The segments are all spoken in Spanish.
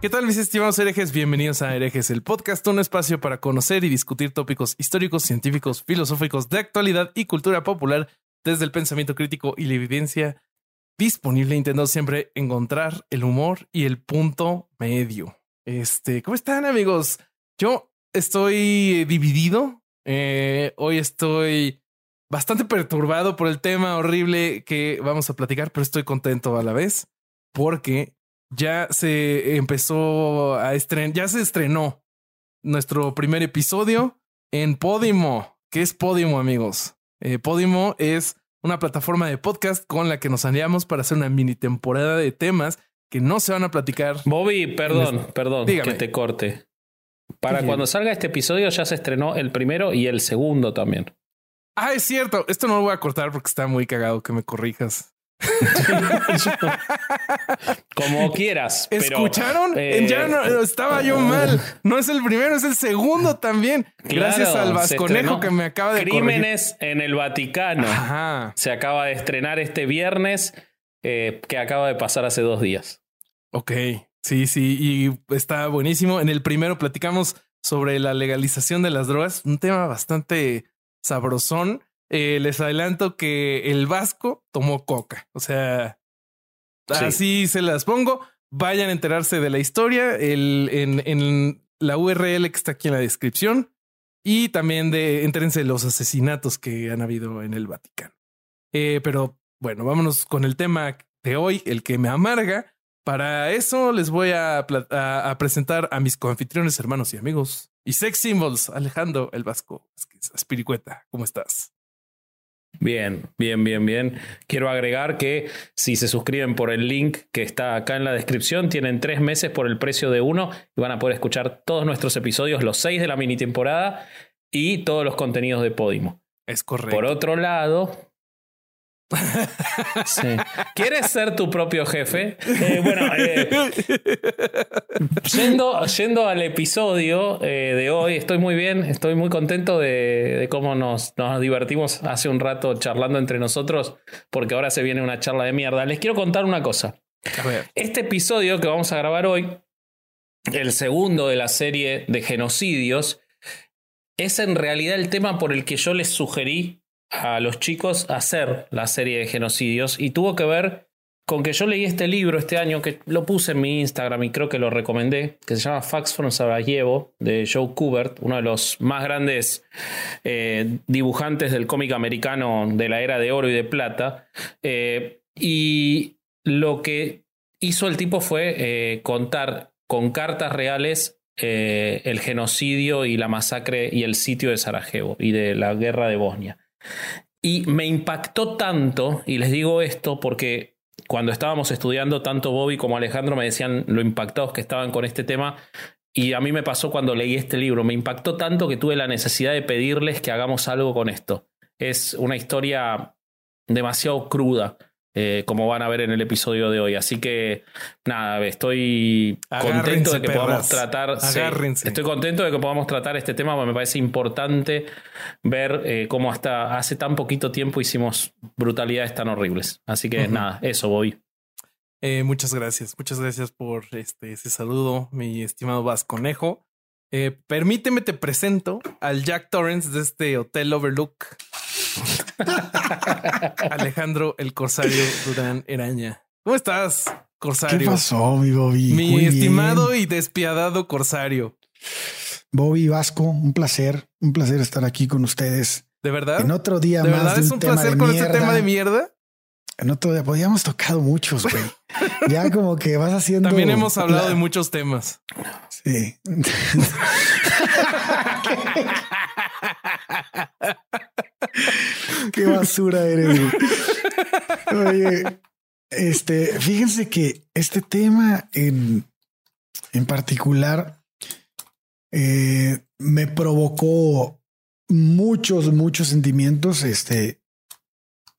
¿Qué tal mis estimados herejes? Bienvenidos a Herejes, el podcast, un espacio para conocer y discutir tópicos históricos, científicos, filosóficos de actualidad y cultura popular desde el pensamiento crítico y la evidencia disponible, intentando siempre encontrar el humor y el punto medio. Este, ¿cómo están amigos? Yo estoy dividido. Eh, hoy estoy bastante perturbado por el tema horrible que vamos a platicar, pero estoy contento a la vez porque ya se empezó a estrenar, ya se estrenó nuestro primer episodio en Podimo. ¿Qué es Podimo, amigos? Eh, Podimo es una plataforma de podcast con la que nos aliamos para hacer una mini temporada de temas que no se van a platicar. Bobby, perdón, este- perdón Dígame. que te corte. Para cuando salga este episodio ya se estrenó el primero y el segundo también. Ah, es cierto. Esto no lo voy a cortar porque está muy cagado que me corrijas. Como quieras. pero, ¿Escucharon? eh, ya no, estaba yo mal. No es el primero, es el segundo también. Gracias al vasconejo que me acaba de corregir. Crímenes en el Vaticano. Ajá. Se acaba de estrenar este viernes eh, que acaba de pasar hace dos días. Ok, sí, sí, y está buenísimo. En el primero platicamos sobre la legalización de las drogas, un tema bastante sabrosón. Eh, les adelanto que el vasco tomó coca, o sea, Sí. así se las pongo. Vayan a enterarse de la historia el, en, en la URL que está aquí en la descripción y también de entérense los asesinatos que han habido en el Vaticano. Eh, pero bueno, vámonos con el tema de hoy, el que me amarga. Para eso les voy a, pla- a- a presentar a mis coanfitriones, hermanos y amigos. Y sex symbols, Alejandro el Vasco, Aspiricueta, ¿cómo estás? Bien, bien, bien, bien. Quiero agregar que si se suscriben por el link que está acá en la descripción, tienen tres meses por el precio de uno y van a poder escuchar todos nuestros episodios, los seis de la mini temporada y todos los contenidos de Podimo. Es correcto. Por otro lado. Sí. ¿Quieres ser tu propio jefe? Eh, bueno, eh, yendo, yendo al episodio eh, de hoy, estoy muy bien, estoy muy contento de, de cómo nos, nos divertimos hace un rato charlando entre nosotros, porque ahora se viene una charla de mierda. Les quiero contar una cosa. Este episodio que vamos a grabar hoy, el segundo de la serie de genocidios, es en realidad el tema por el que yo les sugerí a los chicos hacer la serie de genocidios y tuvo que ver con que yo leí este libro este año, que lo puse en mi Instagram y creo que lo recomendé, que se llama Facts from Sarajevo, de Joe Kubert, uno de los más grandes eh, dibujantes del cómic americano de la era de oro y de plata. Eh, y lo que hizo el tipo fue eh, contar con cartas reales el genocidio y la masacre y el sitio de Sarajevo y de la guerra de Bosnia. Y me impactó tanto, y les digo esto porque cuando estábamos estudiando, tanto Bobby como Alejandro me decían lo impactados que estaban con este tema. Y a mí me pasó cuando leí este libro, me impactó tanto que tuve la necesidad de pedirles que hagamos algo con esto. Es una historia demasiado cruda, eh, como van a ver en el episodio de hoy. Así que nada, estoy contento de que podamos tratar. sí, estoy contento de que podamos tratar este tema, porque me parece importante ver eh, cómo hasta hace tan poquito tiempo hicimos brutalidades tan horribles. Así que nada, eso voy. eh, muchas gracias, muchas gracias por este, ese saludo, mi estimado Vasconejo. Eh, permíteme te presento al Jack Torrance de este Hotel Overlook. Alejandro el Corsario Durán Eraña. ¿Cómo estás, ¿Qué Corsario? pasó, mi Bobby? Mi Muy bien. estimado y despiadado Corsario. Bobby Vasco, un placer, un placer estar aquí con ustedes. ¿De verdad? En otro día ¿De más verdad de es un tema placer de con este mierda. tema de mierda? En otro día, hemos tocado muchos, güey. ya como que vas haciendo. También hemos hablado la- de muchos temas. Sí. Qué basura eres. güey. Oye, Este, fíjense que este tema en, en particular eh, me provocó muchos, muchos sentimientos. Este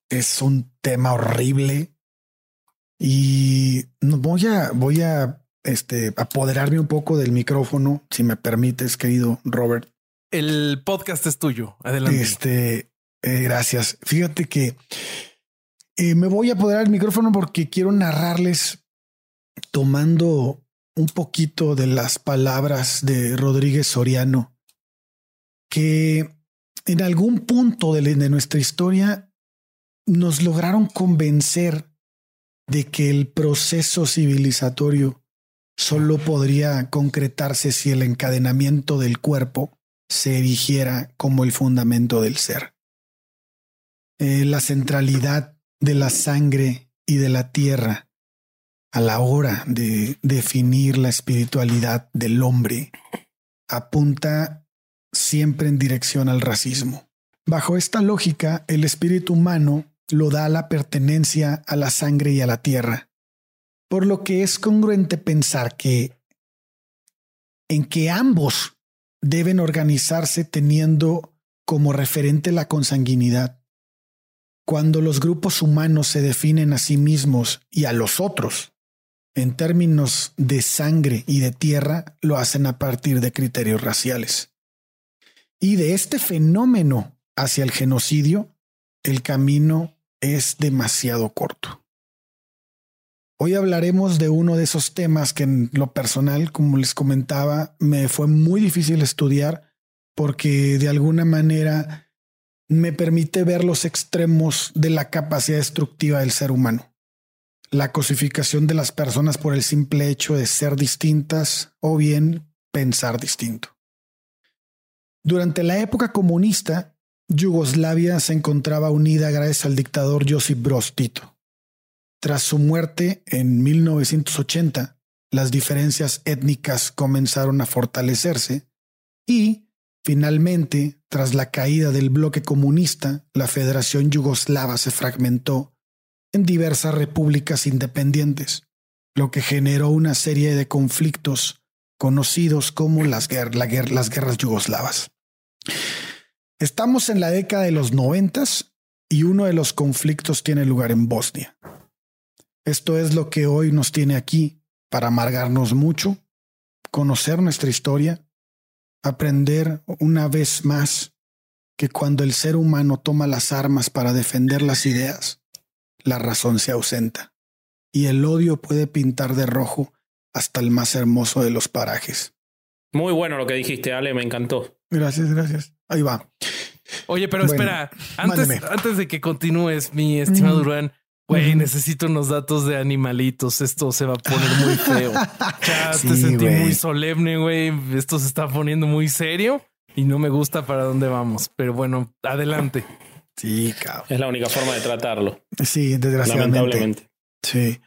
es un tema horrible y voy a, voy a este, apoderarme un poco del micrófono, si me permites, querido Robert. El podcast es tuyo. Adelante. Este, eh, gracias. Fíjate que eh, me voy a apoderar del micrófono porque quiero narrarles tomando un poquito de las palabras de Rodríguez Soriano, que en algún punto de, de nuestra historia nos lograron convencer de que el proceso civilizatorio solo podría concretarse si el encadenamiento del cuerpo se erigiera como el fundamento del ser. Eh, la centralidad de la sangre y de la tierra a la hora de definir la espiritualidad del hombre apunta siempre en dirección al racismo. Bajo esta lógica, el espíritu humano lo da la pertenencia a la sangre y a la tierra, por lo que es congruente pensar que en que ambos deben organizarse teniendo como referente la consanguinidad. Cuando los grupos humanos se definen a sí mismos y a los otros en términos de sangre y de tierra, lo hacen a partir de criterios raciales. Y de este fenómeno hacia el genocidio, el camino es demasiado corto. Hoy hablaremos de uno de esos temas que en lo personal, como les comentaba, me fue muy difícil estudiar porque de alguna manera me permite ver los extremos de la capacidad destructiva del ser humano. La cosificación de las personas por el simple hecho de ser distintas o bien pensar distinto. Durante la época comunista, Yugoslavia se encontraba unida gracias al dictador Josip Broz Tito. Tras su muerte en 1980, las diferencias étnicas comenzaron a fortalecerse y, finalmente, tras la caída del bloque comunista, la Federación Yugoslava se fragmentó en diversas repúblicas independientes, lo que generó una serie de conflictos conocidos como las, guerras yugoslavas. Estamos en la década de los noventas y uno de los conflictos tiene lugar en Bosnia. Esto es lo que hoy nos tiene aquí para amargarnos mucho, conocer nuestra historia, aprender una vez más que cuando el ser humano toma las armas para defender las ideas, la razón se ausenta y el odio puede pintar de rojo hasta el más hermoso de los parajes. Muy bueno lo que dijiste, Ale, me encantó. Gracias, gracias. Ahí va. Oye, pero espera, antes, antes, de que continúes, mi estimado Durán, güey, necesito unos datos de animalitos. Esto se va a poner muy feo. ya te sentí muy solemne, güey. Esto se está poniendo muy serio y no me gusta para dónde vamos. Pero bueno, adelante. Sí, cabrón. Es la única forma de tratarlo. Sí, desgraciadamente. Lamentablemente. Sí.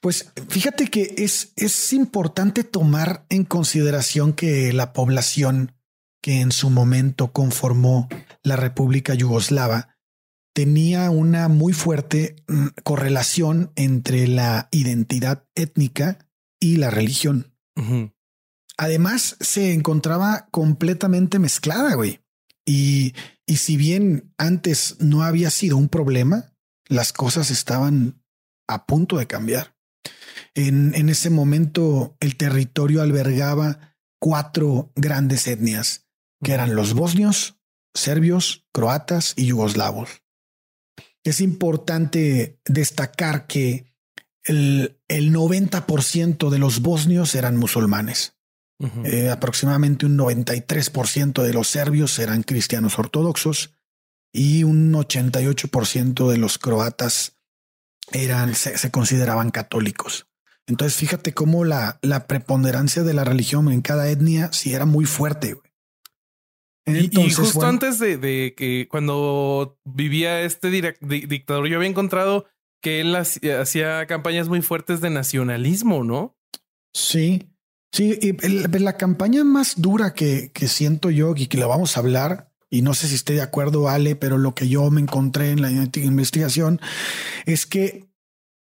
Pues fíjate que es, es importante tomar en consideración que la población que en su momento conformó la República Yugoslava, tenía una muy fuerte mm, correlación entre la identidad étnica y la religión. Además, se encontraba completamente mezclada, güey. Y, y si bien antes no había sido un problema, las cosas estaban a punto de cambiar. En, en ese momento, el territorio albergaba cuatro grandes etnias que eran los bosnios, serbios, croatas y yugoslavos. Es importante destacar que el, el 90% de los bosnios eran musulmanes. Eh, aproximadamente un 93% de los serbios eran cristianos ortodoxos y un 88% de los croatas eran, se, consideraban católicos. Entonces, fíjate cómo la, la preponderancia de la religión en cada etnia sí era muy fuerte y, justo antes de, que cuando vivía este dictador, yo había encontrado que él hacía campañas muy fuertes de nacionalismo, ¿no? Sí, sí. Y la campaña más dura que, que siento yo y que la vamos a hablar, y no sé si esté de acuerdo, Ale, pero lo que yo me encontré en la investigación es que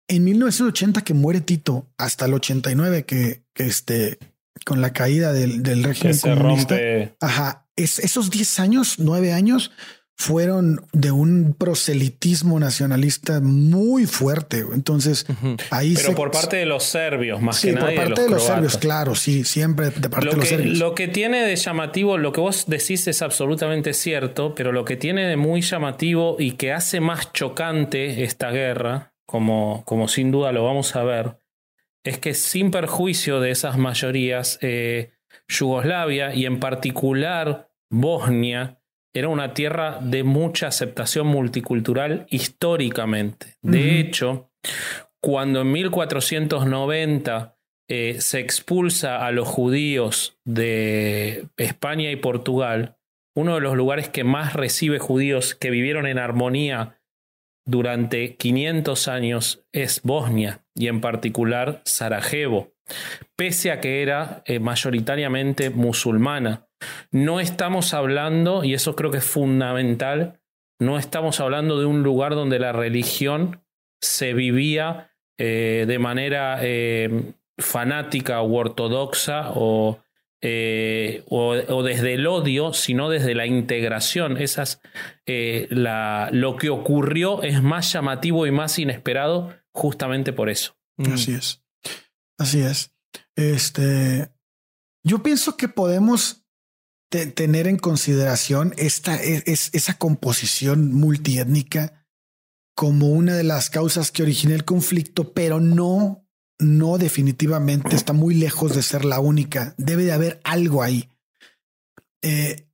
en 1980 que muere Tito, hasta el 89 que, que este, con la caída del, del régimen se comunista. rompe. Ajá, es, esos 10 años, 9 años, fueron de un proselitismo nacionalista muy fuerte. Entonces, Ujú. ahí Pero se- por parte de los serbios, más sí, que nada. por y de parte los, de los serbios, claro, sí, siempre de parte Lo de los que, serbios. lo que tiene de llamativo, lo que vos decís es absolutamente cierto, pero lo que tiene de muy llamativo y que hace más chocante esta guerra, como, como sin duda lo vamos a ver, es que sin perjuicio de esas mayorías, eh, Yugoslavia y en particular Bosnia era una tierra de mucha aceptación multicultural históricamente. De hecho, cuando en 1490 eh, se expulsa a los judíos de España y Portugal, uno de los lugares que más recibe judíos que vivieron en armonía durante 500 años es Bosnia y en particular Sarajevo, pese a que era eh, mayoritariamente musulmana. No estamos hablando, y eso creo que es fundamental, no estamos hablando de un lugar donde la religión se vivía eh, de manera eh, fanática o ortodoxa o, o, desde el odio, sino desde la integración. Esas, lo que ocurrió es más llamativo y más inesperado justamente por eso. Así es. Así es. Este, yo pienso que podemos te- tener en consideración esta, e- es, esa composición multiétnica como una de las causas que origina el conflicto, pero no, no definitivamente está muy lejos de ser la única. Debe de haber algo ahí eh,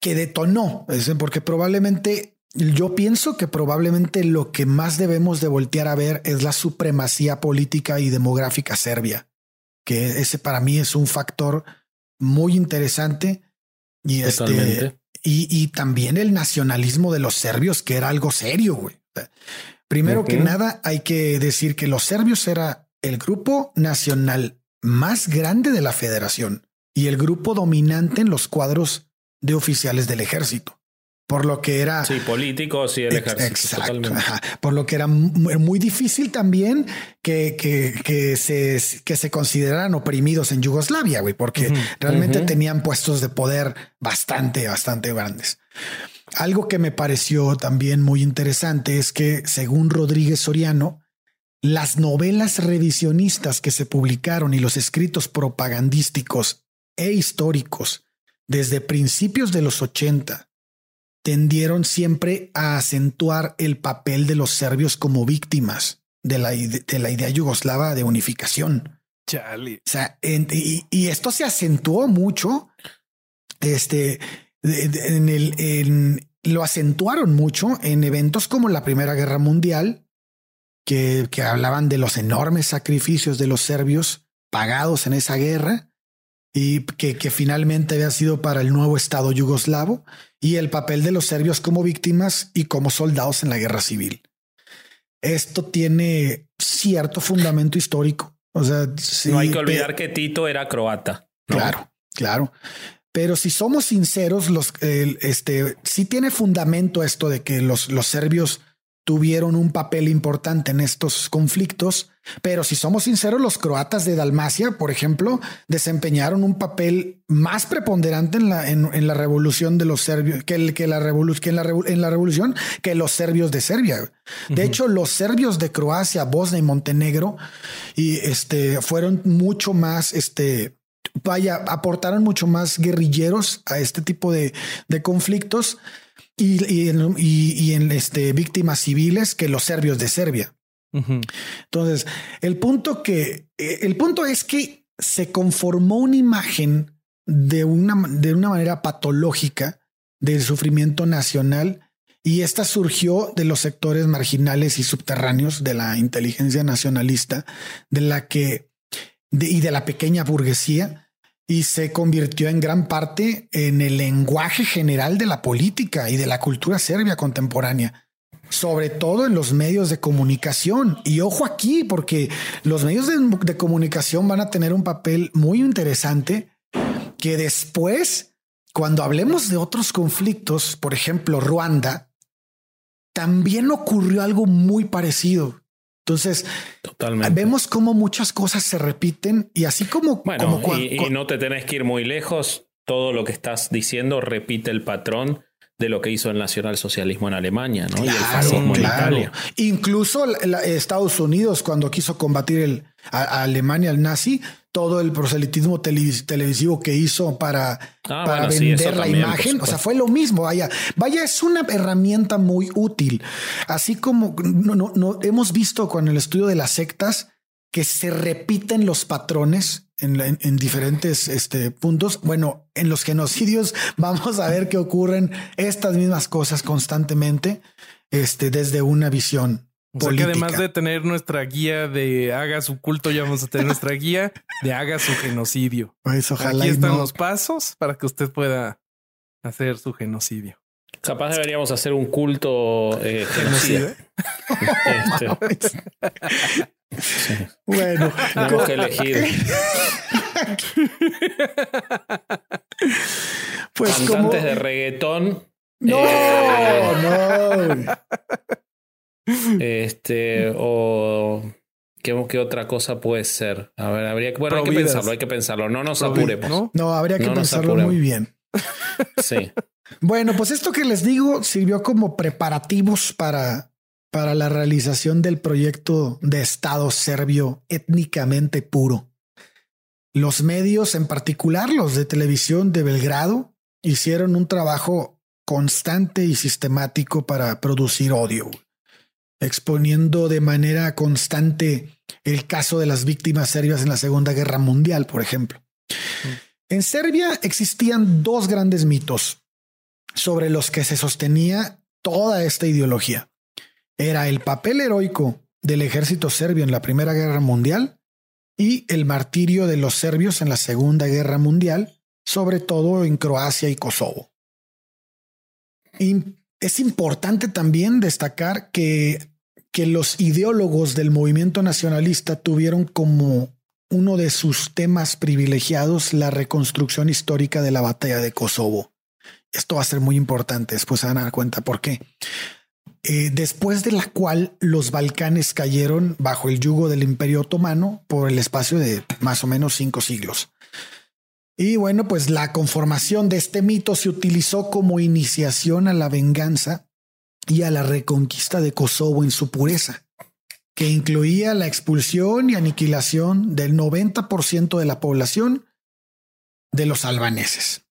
que detonó, porque probablemente yo pienso que probablemente lo que más debemos de voltear a ver es la supremacía política y demográfica serbia, que ese para mí es un factor muy interesante y este y, y también el nacionalismo de los serbios, que era algo serio, güey. Primero que nada, hay que decir que los serbios era el grupo nacional más grande de la federación y el grupo dominante en los cuadros de oficiales del ejército. Por lo que era Sí, políticos y el ejército. Exacto. Por lo que era muy, difícil también que, que, que se, que se consideraran oprimidos en Yugoslavia, güey, porque realmente tenían puestos de poder bastante, bastante grandes. Algo que me pareció también muy interesante es que, según Rodríguez Soriano, las novelas revisionistas que se publicaron y los escritos propagandísticos e históricos desde principios de los 80 tendieron siempre a acentuar el papel de los serbios como víctimas de la, de la idea yugoslava de unificación. Chale. O sea, en- y, y esto se acentuó mucho. Este en el en, lo acentuaron mucho en eventos como la Primera Guerra Mundial, que, que hablaban de los enormes sacrificios de los serbios pagados en esa guerra y que, que finalmente había sido para el nuevo Estado yugoslavo y el papel de los serbios como víctimas y como soldados en la guerra civil. Esto tiene cierto fundamento histórico. O sea, sí, no hay que olvidar que Tito era croata. ¿no? Claro, claro. Pero si somos sinceros, los el, este sí tiene fundamento esto de que los, los serbios tuvieron un papel importante en estos conflictos. Pero si somos sinceros, los croatas de Dalmacia, por ejemplo, desempeñaron un papel más preponderante en la, en, en la revolución de los serbios que, el, que, la revolu que en, la en la revolución que los serbios de Serbia. De hecho, los serbios de Croacia, Bosnia y Montenegro y este fueron mucho más este vaya, aportaron mucho más guerrilleros a este tipo de, de conflictos y, y- y en este, víctimas civiles que los serbios de Serbia. Entonces, el punto que eh, el punto es que se conformó una imagen de una, de una manera patológica del sufrimiento nacional y esta surgió de los sectores marginales y subterráneos de la inteligencia nacionalista, de la que y de la pequeña burguesía y se convirtió en gran parte en el lenguaje general de la política y de la cultura serbia contemporánea sobre todo en los medios de comunicación. Y ojo aquí, porque los medios de, de comunicación van a tener un papel muy interesante que después, cuando hablemos de otros conflictos, por ejemplo, Ruanda, también ocurrió algo muy parecido. Entonces, Totalmente. vemos cómo muchas cosas se repiten y así como, Bueno, como y, no te tenés que ir muy lejos. Todo lo que estás diciendo repite el patrón de lo que hizo el nacionalsocialismo en Alemania, ¿no? y el Claro, fascismo en. Italia. Incluso la- Estados Unidos, cuando quiso combatir el, a, a Alemania, el nazi, todo el proselitismo televis- televisivo que hizo para, Ah, para bueno, vender la también, imagen. O sea, fue lo mismo. Vaya, vaya, es una herramienta muy útil. Así como no, no, no- hemos visto con el estudio de las sectas que se repiten los patrones en, la- en- en diferentes este, puntos. Bueno, en los genocidios vamos a ver que ocurren estas mismas cosas constantemente este, desde una visión. O sea que política. además de tener nuestra guía de haga su culto, ya vamos a tener nuestra guía de haga su genocidio. Pues ojalá Aquí están no. los pasos para que usted pueda hacer su genocidio. Capaz deberíamos hacer un culto eh, genocida. Este, sí. Bueno, Tenemos que elegir pues como cantantes de reggaetón. no, Eh, no. Este, o ¿qué, qué otra cosa puede ser? A ver, habría que, bueno, hay que pensarlo, hay que pensarlo. No nos apuremos. ¿no? No, habría que No pensarlo muy bien. Sí. Bueno, pues esto que les digo sirvió como preparativos para, para la realización del proyecto de Estado serbio étnicamente puro. Los medios, en particular los de televisión de Belgrado, hicieron un trabajo constante y sistemático para producir odio, exponiendo de manera constante el caso de las víctimas serbias en la Segunda Guerra Mundial, por ejemplo. En Serbia existían dos grandes mitos sobre los que se sostenía toda esta ideología. Era el papel heroico del ejército serbio en la Primera Guerra Mundial y el martirio de los serbios en la Segunda Guerra Mundial, sobre todo en Croacia y Kosovo. Y es importante también destacar que, que los ideólogos del movimiento nacionalista tuvieron como uno de sus temas privilegiados la reconstrucción histórica de la batalla de Kosovo. Esto va a ser muy importante, después se van a dar cuenta por qué. Eh, después de la cual los Balcanes cayeron bajo el yugo del Imperio Otomano por el espacio de más o menos cinco siglos. Y bueno, pues la conformación de este mito se utilizó como iniciación a la venganza y a la reconquista de Kosovo en su pureza, que incluía la expulsión y aniquilación del 90% de la población de los albaneses.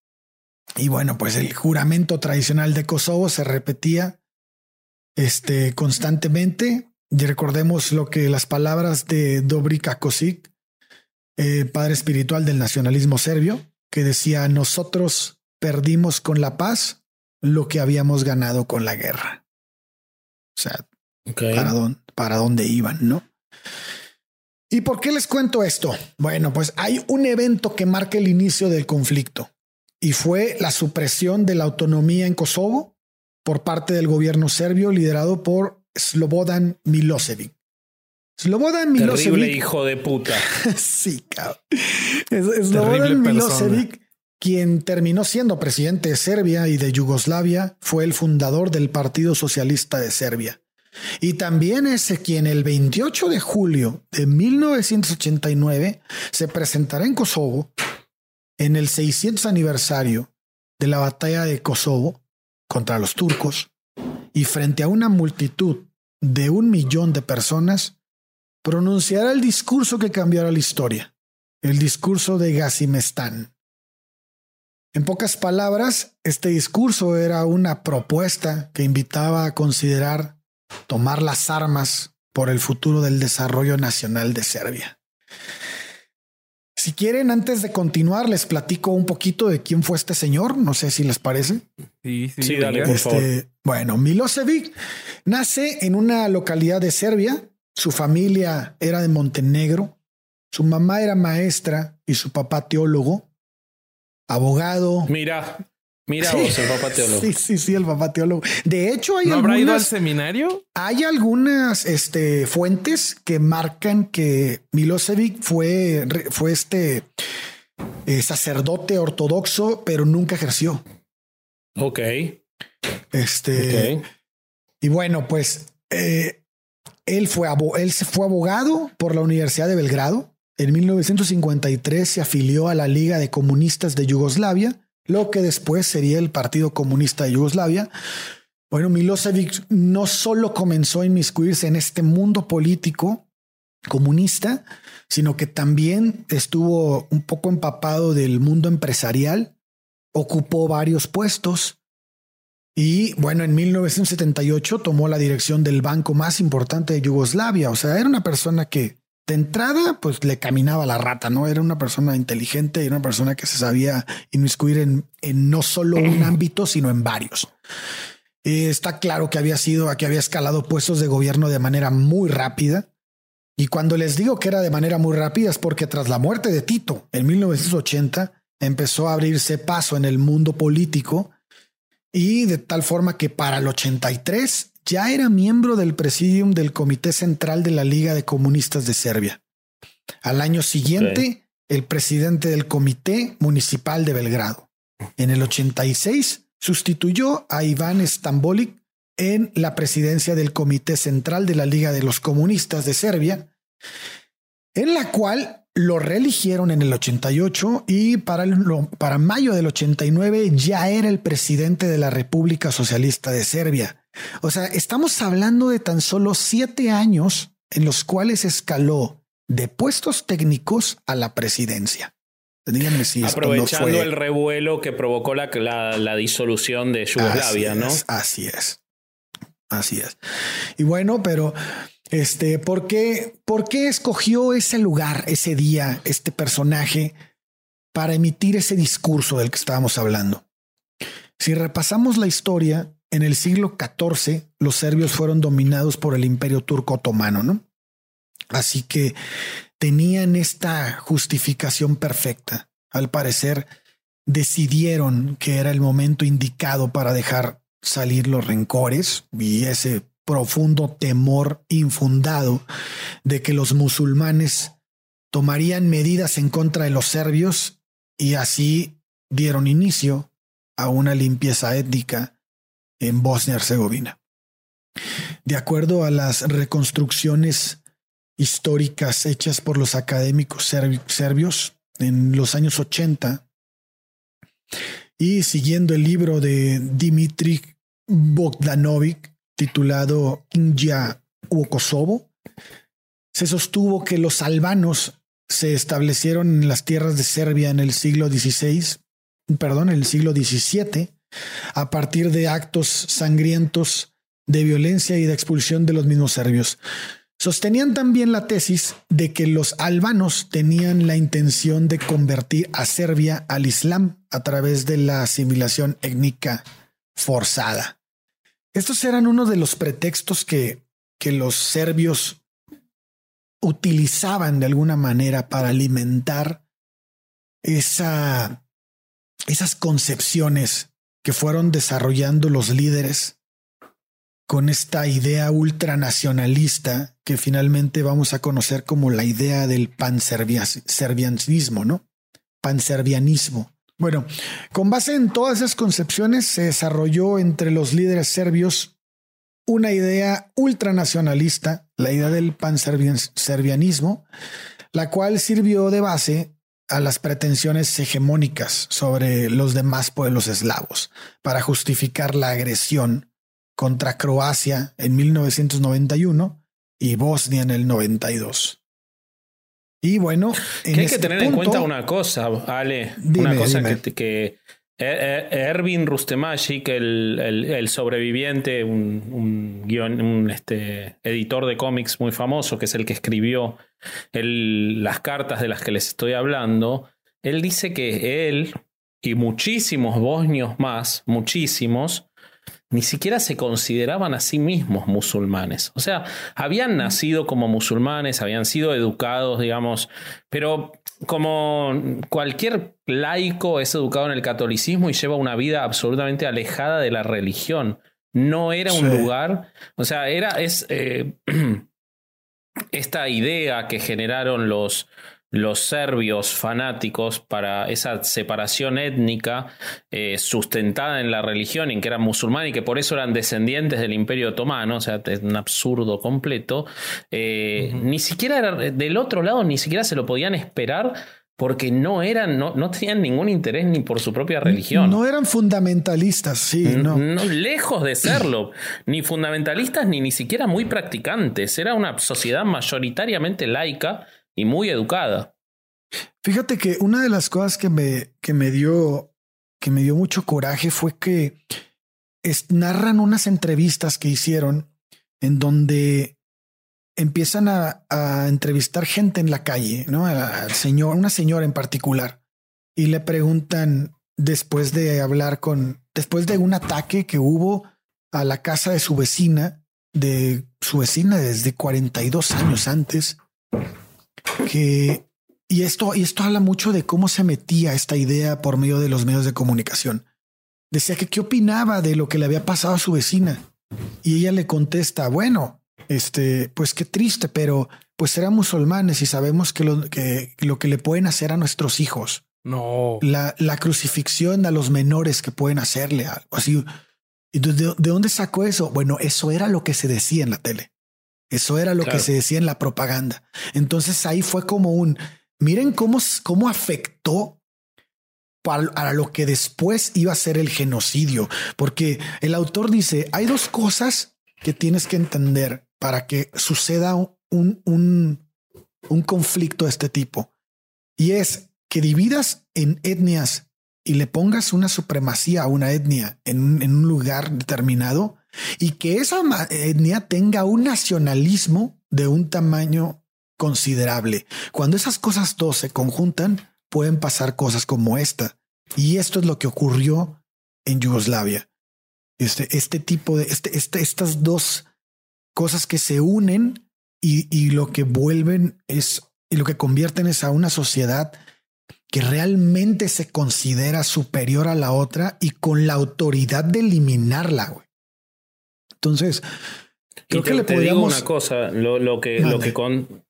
Y bueno, pues el juramento tradicional de Kosovo se repetía este, constantemente. Y recordemos lo que las palabras de Dobrika Kosic, eh, padre espiritual del nacionalismo serbio, que decía, nosotros perdimos con la paz lo que habíamos ganado con la guerra. O sea, Ok. para, dónde, para dónde iban, ¿no? ¿Y por qué les cuento esto? Bueno, pues hay un evento que marca el inicio del conflicto y fue la supresión de la autonomía en Kosovo por parte del gobierno serbio liderado por Slobodan Milosevic. Slobodan Terrible Milosevic hijo de puta. sí, cabrón. Slobodan persona. Milosevic, quien terminó siendo presidente de Serbia y de Yugoslavia, fue el fundador del Partido Socialista de Serbia. Y también es quien el 28 de julio de 1989 se presentará en Kosovo en el 600 aniversario de la batalla de Kosovo contra los turcos y frente a una multitud de un millón de personas pronunciará el discurso que cambiará la historia, el discurso de Gazimestán. En pocas palabras, este discurso era una propuesta que invitaba a considerar tomar las armas por el futuro del desarrollo nacional de Serbia. Si quieren, antes de continuar, les platico un poquito de quién fue este señor. No sé si les parece. Sí, sí, Sí, dale, venga. por favor. Este, bueno, Milosevic nace en una localidad de Serbia. Su familia era de Montenegro. Su mamá era maestra y su papá teólogo, abogado. Mira, mira Sí. vos, el papá teólogo. Sí, sí, sí, el papá teólogo. De hecho, hay ¿No habrá ido al algunas, seminario? hay algunas este, fuentes que marcan que Milosevic fue, fue este eh, sacerdote ortodoxo, pero nunca ejerció. Ok. Este, ok. Y bueno, pues eh, él fue, él fue abogado por la Universidad de Belgrado. En 1953 se afilió a la Liga de Comunistas de Yugoslavia, lo que después sería el Partido Comunista de Yugoslavia. Bueno, Milosevic no solo comenzó a inmiscuirse en este mundo político comunista, sino que también estuvo un poco empapado del mundo empresarial, ocupó varios puestos y bueno, en 1978 tomó la dirección del banco más importante de Yugoslavia, o sea, era una persona que de entrada pues le caminaba la rata, ¿no? Era una persona inteligente y una persona que se sabía inmiscuir en, en no solo un ámbito, sino en varios. está claro que había sido, que había escalado puestos de gobierno de manera muy rápida y cuando les digo que era de manera muy rápida es porque tras la muerte de Tito en 1980 empezó a abrirse paso en el mundo político y de tal forma que para el 83 ya era miembro del presidium del Comité Central de la Liga de Comunistas de Serbia. Al año siguiente, el presidente del Comité Municipal de Belgrado. En el 86 sustituyó a Iván Stambolic en la presidencia del Comité Central de la Liga de los Comunistas de Serbia, en la cual lo reeligieron en el 88 y para, para mayo del 89 ya era el presidente de la República Socialista de Serbia. O sea, estamos hablando de tan solo siete años en los cuales escaló de puestos técnicos a la presidencia. Díganme si Aprovechando el revuelo que provocó la, la, disolución de Yugoslavia, ¿no? así es. Así es. Y bueno, pero este, ¿por qué, ¿por qué escogió ese lugar, ese día, este personaje para emitir ese discurso del que estábamos hablando? Si repasamos la historia, en el siglo XIV los serbios fueron dominados por el imperio turco otomano, ¿no? Así que tenían esta justificación perfecta. Al parecer, decidieron que era el momento indicado para dejar salir los rencores y ese profundo temor infundado de que los musulmanes tomarían medidas en contra de los serbios y así dieron inicio a una limpieza étnica en Bosnia-Herzegovina. De acuerdo a las reconstrucciones históricas hechas por los académicos serbios en los años 80, y siguiendo el libro de Dimitri Bogdanovic titulado India u Kosovo, se sostuvo que los albanos se establecieron en las tierras de Serbia en el siglo XVI, perdón, en el siglo XVII, a partir de actos sangrientos de violencia y de expulsión de los mismos serbios. Sostenían también la tesis de que los albanos tenían la intención de convertir a Serbia al Islam a través de la asimilación étnica forzada. Estos eran uno de los pretextos que, que los serbios utilizaban de alguna manera para alimentar esa, esas concepciones que fueron desarrollando los líderes con esta idea ultranacionalista que finalmente vamos a conocer como la idea del panservianismo, ¿no? Panservianismo. Bueno, con base en todas esas concepciones se desarrolló entre los líderes serbios una idea ultranacionalista, la idea del panservianismo, la cual sirvió de base a las pretensiones hegemónicas sobre los demás pueblos eslavos para justificar la agresión contra Croacia en 1991 y Bosnia en el 92. Y bueno, hay que este tener en cuenta una cosa, Ale, una cosa que, Ervin Rustemagic, el, el, sobreviviente, un, un, este, editor de cómics muy famoso, que es el que escribió las cartas de las que les estoy hablando, él dice que él y muchísimos bosnios más, muchísimos, ni siquiera se consideraban a sí mismos musulmanes. O sea, habían nacido como musulmanes, habían sido educados, digamos, pero como cualquier laico es educado en el catolicismo y lleva una vida absolutamente alejada de la religión. No era un lugar, o sea, era, es eh, esta idea que generaron los, los serbios fanáticos para esa separación étnica eh, sustentada en la religión, en que eran musulmanes y que por eso eran descendientes del Imperio Otomano, o sea, es un absurdo completo, eh, ni siquiera del otro lado, ni siquiera se lo podían esperar porque no eran, no, no, tenían ningún interés ni por su propia religión. No eran fundamentalistas, sí, no. lejos de serlo, ni fundamentalistas ni ni siquiera muy practicantes. Era una sociedad mayoritariamente laica y muy educada. Fíjate que una de las cosas que me, que me dio, que me dio mucho coraje fue que narran unas entrevistas que hicieron en donde empiezan a, entrevistar gente en la calle, ¿no? Al señor, una señora en particular, y le preguntan después de hablar con, después de un ataque que hubo a la casa de su vecina, de su vecina desde 42 años antes, que y esto, y esto habla mucho de cómo se metía esta idea por medio de los medios de comunicación. Decía que qué opinaba de lo que le había pasado a su vecina. Y ella le contesta, bueno, este, pues qué triste, pero pues eran musulmanes y sabemos que lo que, lo que le pueden hacer a nuestros hijos. No. La, la crucifixión a los menores que pueden hacerle algo así. ¿Y de, de, dónde sacó eso? Bueno, eso era lo que se decía en la tele. Eso era lo que se decía en la propaganda. Entonces ahí fue como un, miren cómo, cómo afectó para, lo que después iba a ser el genocidio, porque el autor dice, hay dos cosas que tienes que entender para que suceda un, un, un conflicto de este tipo. Y es que dividas en etnias y le pongas una supremacía a una etnia en, en un lugar determinado, y que esa etnia tenga un nacionalismo de un tamaño considerable. Cuando esas cosas dos se conjuntan, pueden pasar cosas como esta. Y esto es lo que ocurrió en Yugoslavia. Este, este tipo de, este, este, estas dos cosas que se unen y, y lo que vuelven es, y lo que convierten es a una sociedad que realmente se considera superior a la otra y con la autoridad de eliminarla. Güey. Entonces, creo que le podríamos... una cosa, lo, que, lo que con...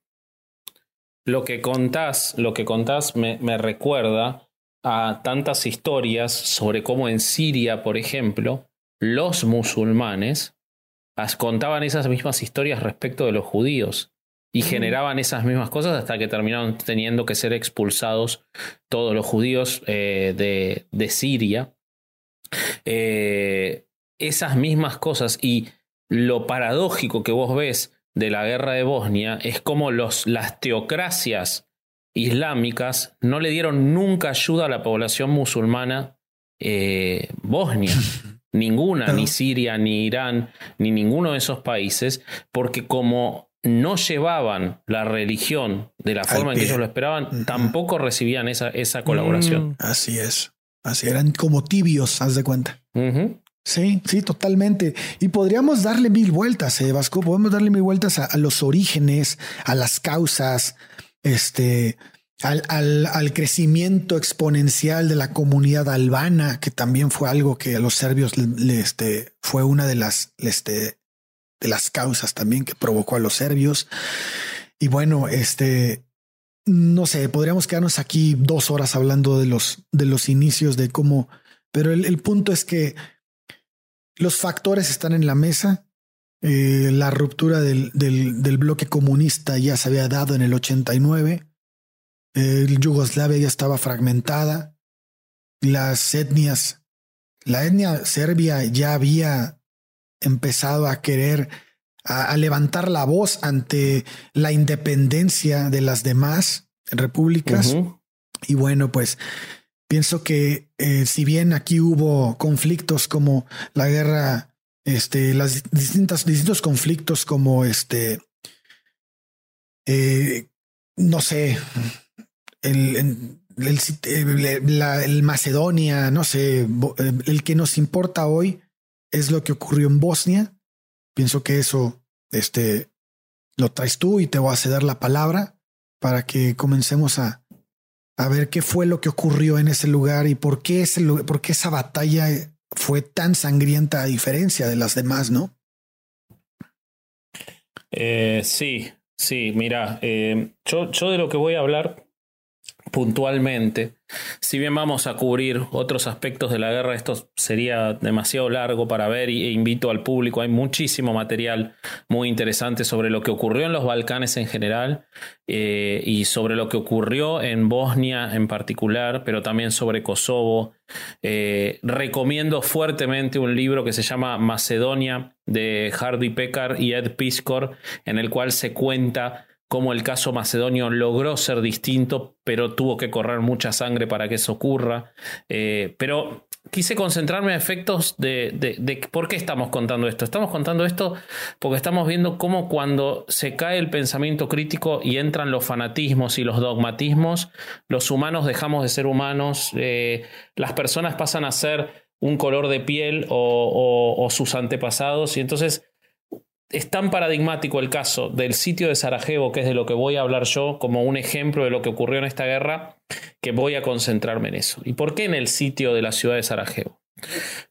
Lo que contás, lo que contás me, me recuerda a tantas historias sobre cómo en Siria, por ejemplo, los musulmanes contaban esas mismas historias respecto de los judíos y generaban esas mismas cosas hasta que terminaron teniendo que ser expulsados todos los judíos eh, de, de, Siria. Eh, esas mismas cosas y lo paradójico que vos ves de la guerra de Bosnia es como los, las teocracias islámicas no le dieron nunca ayuda a la población musulmana eh, bosnia. Ninguna, ni Siria, ni Irán, ni ninguno de esos países, porque como no llevaban la religión de la forma en que ellos lo esperaban, tampoco recibían esa, esa colaboración. Mm. Así es. Así eran como tibios, haz de cuenta. Sí, sí, totalmente. Y podríamos darle mil vueltas, eh, Vasco. Podemos darle mil vueltas a, los orígenes, a las causas, este, al, al, crecimiento exponencial de la comunidad albana, que también fue algo que a los serbios le, este, fue una de las, este, de las causas también que provocó a los serbios. Y bueno, este, no sé, podríamos quedarnos aquí dos horas hablando de los, de los inicios de cómo, pero el punto es que los factores están en la mesa. Eh, la ruptura del, del, bloque comunista ya se había dado en el 89. El Yugoslavia ya estaba fragmentada. Las etnias, la etnia serbia ya había empezado a querer a, levantar la voz ante la independencia de las demás repúblicas. Y bueno, pues Pienso que eh, si bien aquí hubo conflictos como la guerra, este, las distintas, distintos conflictos como este, eh, no sé, el, el, Macedonia, no sé, eh, el que nos importa hoy es lo que ocurrió en Bosnia. Pienso que eso, este, lo traes tú y te voy a ceder la palabra para que comencemos a, a ver qué fue lo que ocurrió en ese lugar y por qué, ese, por qué esa batalla fue tan sangrienta a diferencia de las demás, ¿no? Eh, sí, sí, mira, eh, yo, yo, de lo que voy a hablar puntualmente. Si bien vamos a cubrir otros aspectos de la guerra, esto sería demasiado largo para ver e invito al público. Hay muchísimo material muy interesante sobre lo que ocurrió en los Balcanes en general eh, y sobre lo que ocurrió en Bosnia en particular, pero también sobre Kosovo. Eh, recomiendo fuertemente un libro que se llama Macedonia de Hardy Pekar y Ed Piskor, en el cual se cuenta cómo el caso macedonio logró ser distinto, pero tuvo que correr mucha sangre para que eso ocurra. Eh, pero quise concentrarme en efectos de, de, por qué estamos contando esto. Estamos contando esto porque estamos viendo cómo cuando se cae el pensamiento crítico y entran los fanatismos y los dogmatismos, los humanos dejamos de ser humanos, eh, las personas pasan a ser un color de piel o sus antepasados y entonces es tan paradigmático el caso del sitio de Sarajevo, que es de lo que voy a hablar yo como un ejemplo de lo que ocurrió en esta guerra, que voy a concentrarme en eso. ¿Y por qué en el sitio de la ciudad de Sarajevo?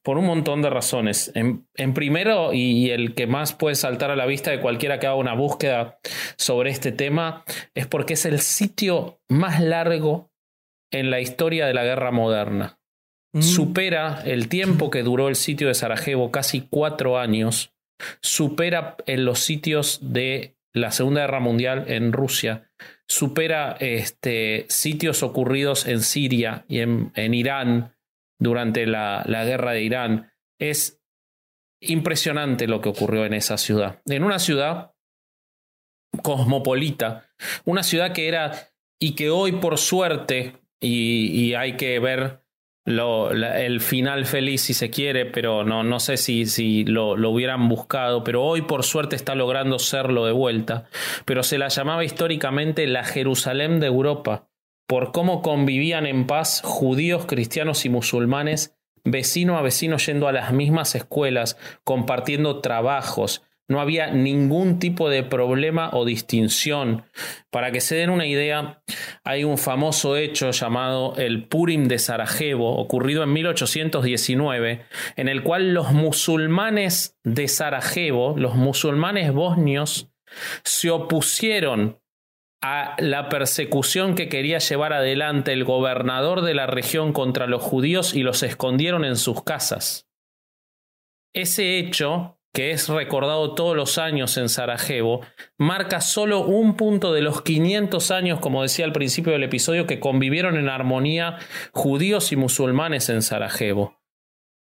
Por un montón de razones. En, primero, y el que más puede saltar a la vista de cualquiera que haga una búsqueda sobre este tema, es porque es el sitio más largo en la historia de la guerra moderna. Mm. Supera el tiempo que duró el sitio de Sarajevo, casi cuatro años, supera en los sitios de la Segunda Guerra Mundial en Rusia, supera este, sitios ocurridos en Siria y en, Irán durante la, la guerra de Irán. Es impresionante lo que ocurrió en esa ciudad. En una ciudad cosmopolita, una ciudad que era y que hoy por suerte, y hay que ver el final feliz si se quiere, pero no, no sé si, si lo, lo, hubieran buscado, pero hoy por suerte está logrando serlo de vuelta, pero se la llamaba históricamente la Jerusalén de Europa, por cómo convivían en paz judíos, cristianos y musulmanes, vecino a vecino yendo a las mismas escuelas, compartiendo trabajos, no había ningún tipo de problema o distinción. Para que se den una idea, hay un famoso hecho llamado el Purim de Sarajevo, ocurrido en 1819, en el cual los musulmanes de Sarajevo, los musulmanes bosnios, se opusieron a la persecución que quería llevar adelante el gobernador de la región contra los judíos y los escondieron en sus casas. Ese hecho que es recordado todos los años en Sarajevo, marca solo un punto de los 500 años, como decía al principio del episodio, que convivieron en armonía judíos y musulmanes en Sarajevo.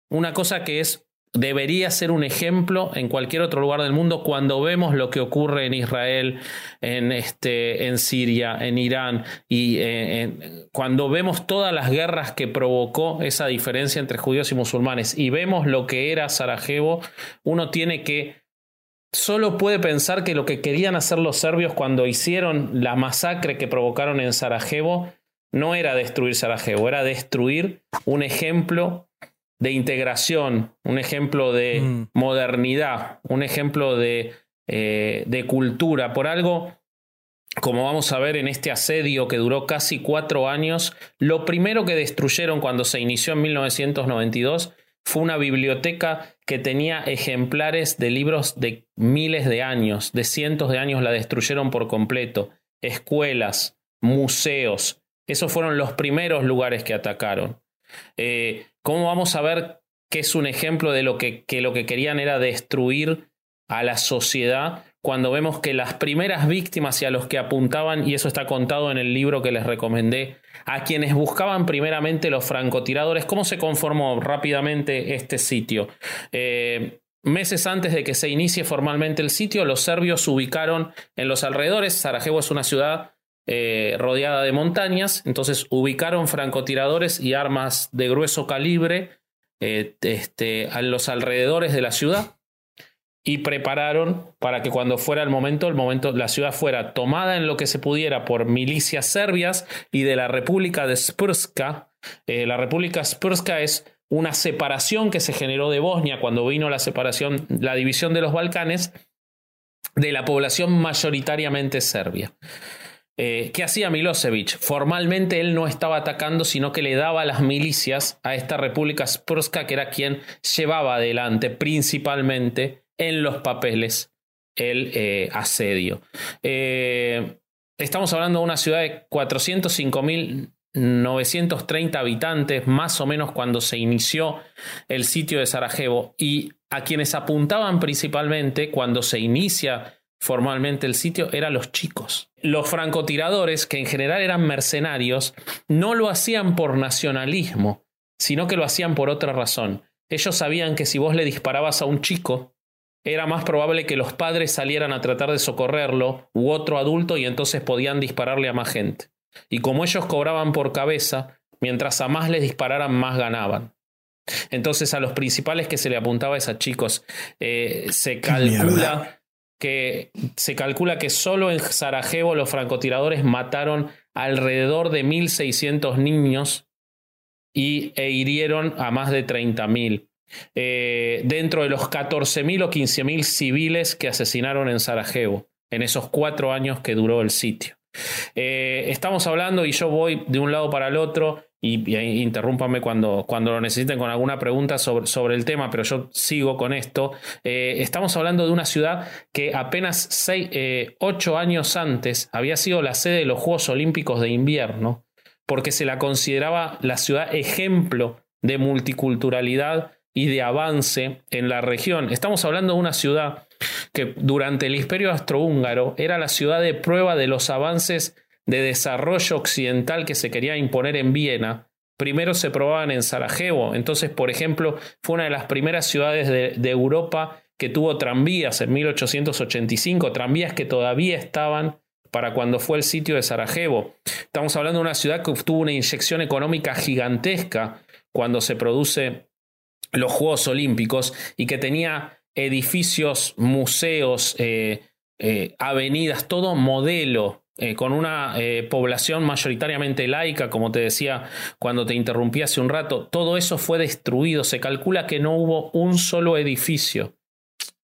Una cosa que es debería ser un ejemplo en cualquier otro lugar del mundo cuando vemos lo que ocurre en Israel, en, este, en Siria, en Irán, y eh, cuando vemos todas las guerras que provocó esa diferencia entre judíos y musulmanes, y vemos lo que era Sarajevo, uno tiene que... Solo puede pensar que lo que querían hacer los serbios cuando hicieron la masacre que provocaron en Sarajevo no era destruir Sarajevo, era destruir un ejemplo de integración, un ejemplo de mm. modernidad, un ejemplo de, eh, de cultura. Por algo, como vamos a ver en este asedio que duró casi cuatro años, lo primero que destruyeron cuando se inició en 1992 fue una biblioteca que tenía ejemplares de libros de miles de años, de cientos de años la destruyeron por completo. Escuelas, museos, esos fueron los primeros lugares que atacaron. Eh, ¿Cómo vamos a ver que es un ejemplo de lo que, lo que querían era destruir a la sociedad cuando vemos que las primeras víctimas y a los que apuntaban, y eso está contado en el libro que les recomendé, a quienes buscaban primeramente los francotiradores, ¿cómo se conformó rápidamente este sitio? Eh, meses antes de que se inicie formalmente el sitio, los serbios se ubicaron en los alrededores. Sarajevo es una ciudad eh, rodeada de montañas, entonces ubicaron francotiradores y armas de grueso calibre eh, este, a los alrededores de la ciudad y prepararon para que cuando fuera el momento, el momento, la ciudad fuera tomada en lo que se pudiera por milicias serbias y de la República de Spurska. Eh, la República Spurska es una separación que se generó de Bosnia cuando vino la separación, la división de los Balcanes, de la población mayoritariamente serbia. Eh, ¿Qué hacía Milosevic? Formalmente él no estaba atacando, sino que le daba las milicias a esta República Sprska, que era quien llevaba adelante principalmente en los papeles el eh, asedio. Eh, estamos hablando de una ciudad de 405.930 habitantes, más o menos cuando se inició el sitio de Sarajevo, y a quienes apuntaban principalmente cuando se inicia formalmente el sitio eran los chicos. Los francotiradores, que en general eran mercenarios, no lo hacían por nacionalismo, sino que lo hacían por otra razón. Ellos sabían que si vos le disparabas a un chico, era más probable que los padres salieran a tratar de socorrerlo u otro adulto y entonces podían dispararle a más gente. Y como ellos cobraban por cabeza, mientras a más les dispararan, más ganaban. Entonces a los principales que se le apuntaba es a chicos. Eh, se calcula que se calcula que solo en Sarajevo los francotiradores mataron alrededor de 1.600 niños y, e hirieron a más de 30.000. Eh, dentro de los 14.000 o 15.000 civiles que asesinaron en Sarajevo en esos cuatro años que duró el sitio. Eh, estamos hablando y yo voy de un lado para el otro y, interrúmpame cuando, cuando lo necesiten con alguna pregunta sobre, sobre el tema, pero yo sigo con esto. Eh, estamos hablando de una ciudad que apenas seis, eh, ocho años antes había sido la sede de los Juegos Olímpicos de invierno, porque se la consideraba la ciudad ejemplo de multiculturalidad y de avance en la región. Estamos hablando de una ciudad que durante el Imperio Austrohúngaro era la ciudad de prueba de los avances de desarrollo occidental que se quería imponer en Viena, primero se probaban en Sarajevo. Entonces, por ejemplo, fue una de las primeras ciudades de, Europa que tuvo tranvías en 1885, tranvías que todavía estaban para cuando fue el sitio de Sarajevo. Estamos hablando de una ciudad que obtuvo una inyección económica gigantesca cuando se produce los Juegos Olímpicos y que tenía edificios, museos, eh, eh, avenidas, todo modelo eh, con una eh, población mayoritariamente laica, como te decía cuando te interrumpí hace un rato, todo eso fue destruido. Se calcula que no hubo un solo edificio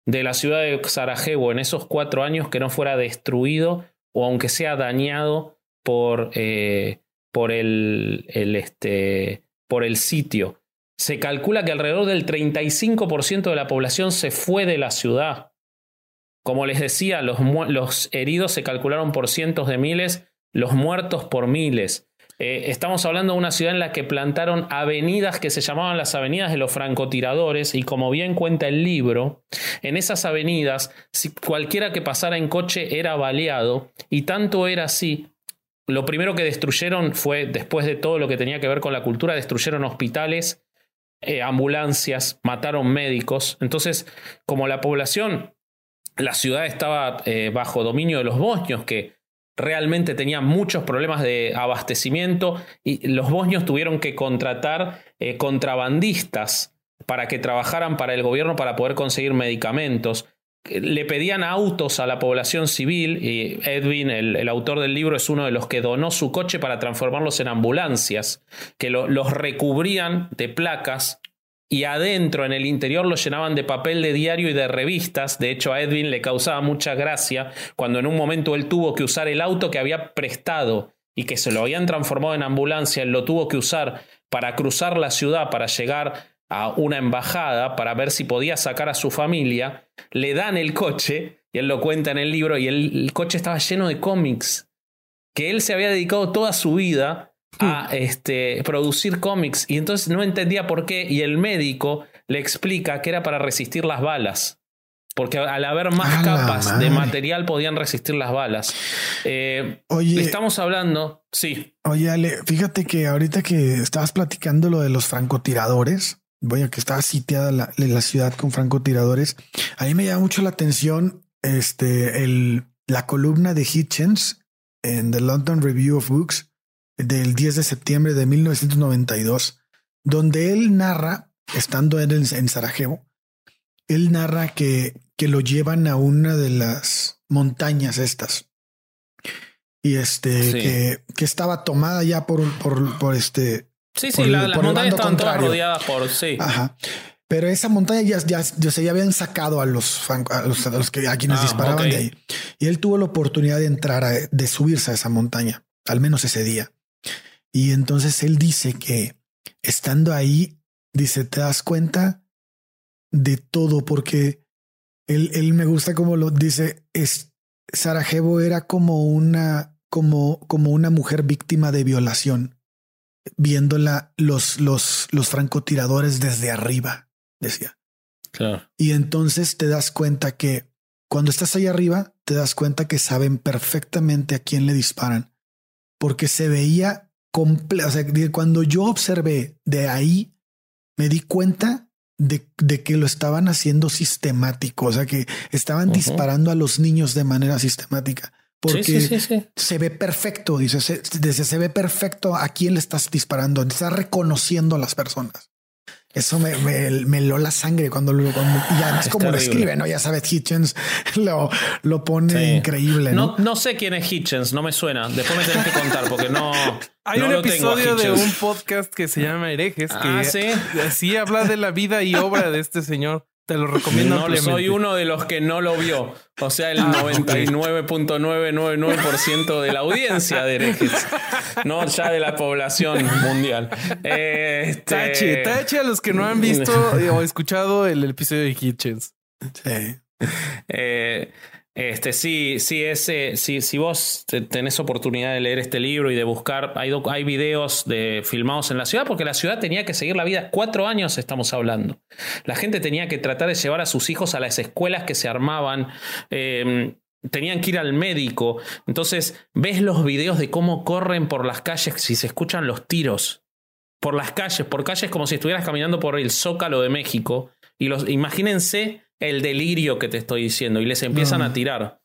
de la ciudad de Sarajevo en esos cuatro años que no fuera destruido o aunque sea dañado por, eh, por, el, este, por el sitio. Se calcula que alrededor del 35% de la población se fue de la ciudad. Como les decía, los, heridos se calcularon por cientos de miles, los muertos por miles. Eh, estamos hablando de una ciudad en la que plantaron avenidas que se llamaban las avenidas de los francotiradores y como bien cuenta el libro, en esas avenidas si cualquiera que pasara en coche era baleado y tanto era así. Lo primero que destruyeron fue, después de todo lo que tenía que ver con la cultura, destruyeron hospitales, eh, ambulancias, mataron médicos. Entonces, como la población la ciudad estaba eh, bajo dominio de los bosnios, que realmente tenían muchos problemas de abastecimiento y los bosnios tuvieron que contratar eh, contrabandistas para que trabajaran para el gobierno para poder conseguir medicamentos. Le pedían autos a la población civil y Edwin, el, autor del libro, es uno de los que donó su coche para transformarlos en ambulancias, que los recubrían de placas y adentro, en el interior, lo llenaban de papel de diario y de revistas. De hecho, a Edwin le causaba mucha gracia cuando en un momento él tuvo que usar el auto que había prestado y que se lo habían transformado en ambulancia, él lo tuvo que usar para cruzar la ciudad, para llegar a una embajada, para ver si podía sacar a su familia. Le dan el coche, y él lo cuenta en el libro, y el coche estaba lleno de cómics, que él se había dedicado toda su vida a este, producir cómics y entonces no entendía por qué y el médico le explica que era para resistir las balas. Porque al haber más capas de material podían resistir las balas. Eh, oye, estamos hablando, sí. Oye, Ale, fíjate que ahorita que estabas platicando lo de los francotiradores, a que estaba sitiada la, la ciudad con francotiradores, a mí me llama mucho la atención este, el, la columna de Hitchens en The London Review of Books, del 10 de septiembre de 1992, donde él narra, estando en, en Sarajevo, él narra que, que lo llevan a una de las montañas estas. Y este, que, que, estaba tomada ya por, por, por este. Sí, sí, las montañas estaban todas rodeadas por sí. Ajá. Pero esa montaña ya, ya, ya, habían sacado a los, a los, que a quienes ah, disparaban de ahí. Y él tuvo la oportunidad de entrar, a, de subirse a esa montaña, al menos ese día. Y entonces él dice que estando ahí, dice, te das cuenta de todo, porque él, él me gusta como lo dice, es, Sarajevo era como una como, como una mujer víctima de violación, viéndola los, los, los francotiradores desde arriba, decía. Claro. Y entonces te das cuenta que cuando estás ahí arriba, te das cuenta que saben perfectamente a quién le disparan, porque se veía completo. O sea, cuando yo observé de ahí, me di cuenta de, de, que lo estaban haciendo sistemático, o sea, que estaban disparando a los niños de manera sistemática. Porque sí, sí, se ve perfecto, dice, se, se ve perfecto a quién le estás disparando, estás reconociendo a las personas. Eso me, me, me lo la sangre cuando lo cuando, y además como lo escribe, ¿no? Ya sabes, Hitchens lo, lo pone increíble. ¿no? ¿no? sé quién es Hitchens, no me suena. Después me tenés que contar porque no. Hay no un lo tengo episodio de un podcast que se llama Herejes que Ah, ¿sí? sí habla de la vida y obra de este señor. Te lo recomiendo No, soy uno de los que no lo vio. O sea, el Ah, 99.999% de la audiencia de herejes. No ya de la población mundial. Eh, este- Tache, tache a los que no han visto o escuchado el episodio de Hitchens. Sí. Eh, este, sí, sí, es, eh, sí, si vos te- tenés oportunidad de leer este libro y de buscar, hay, hay videos de, filmados en la ciudad, porque la ciudad tenía que seguir la vida. Cuatro años estamos hablando. La gente tenía que tratar de llevar a sus hijos a las escuelas que se armaban. eh, tenían que ir al médico. Entonces, ves los videos de cómo corren por las calles si se escuchan los tiros. Por las calles, por calles como si estuvieras caminando por el Zócalo de México. Y los, imagínense el delirio que te estoy diciendo. Y les empiezan No. a tirar.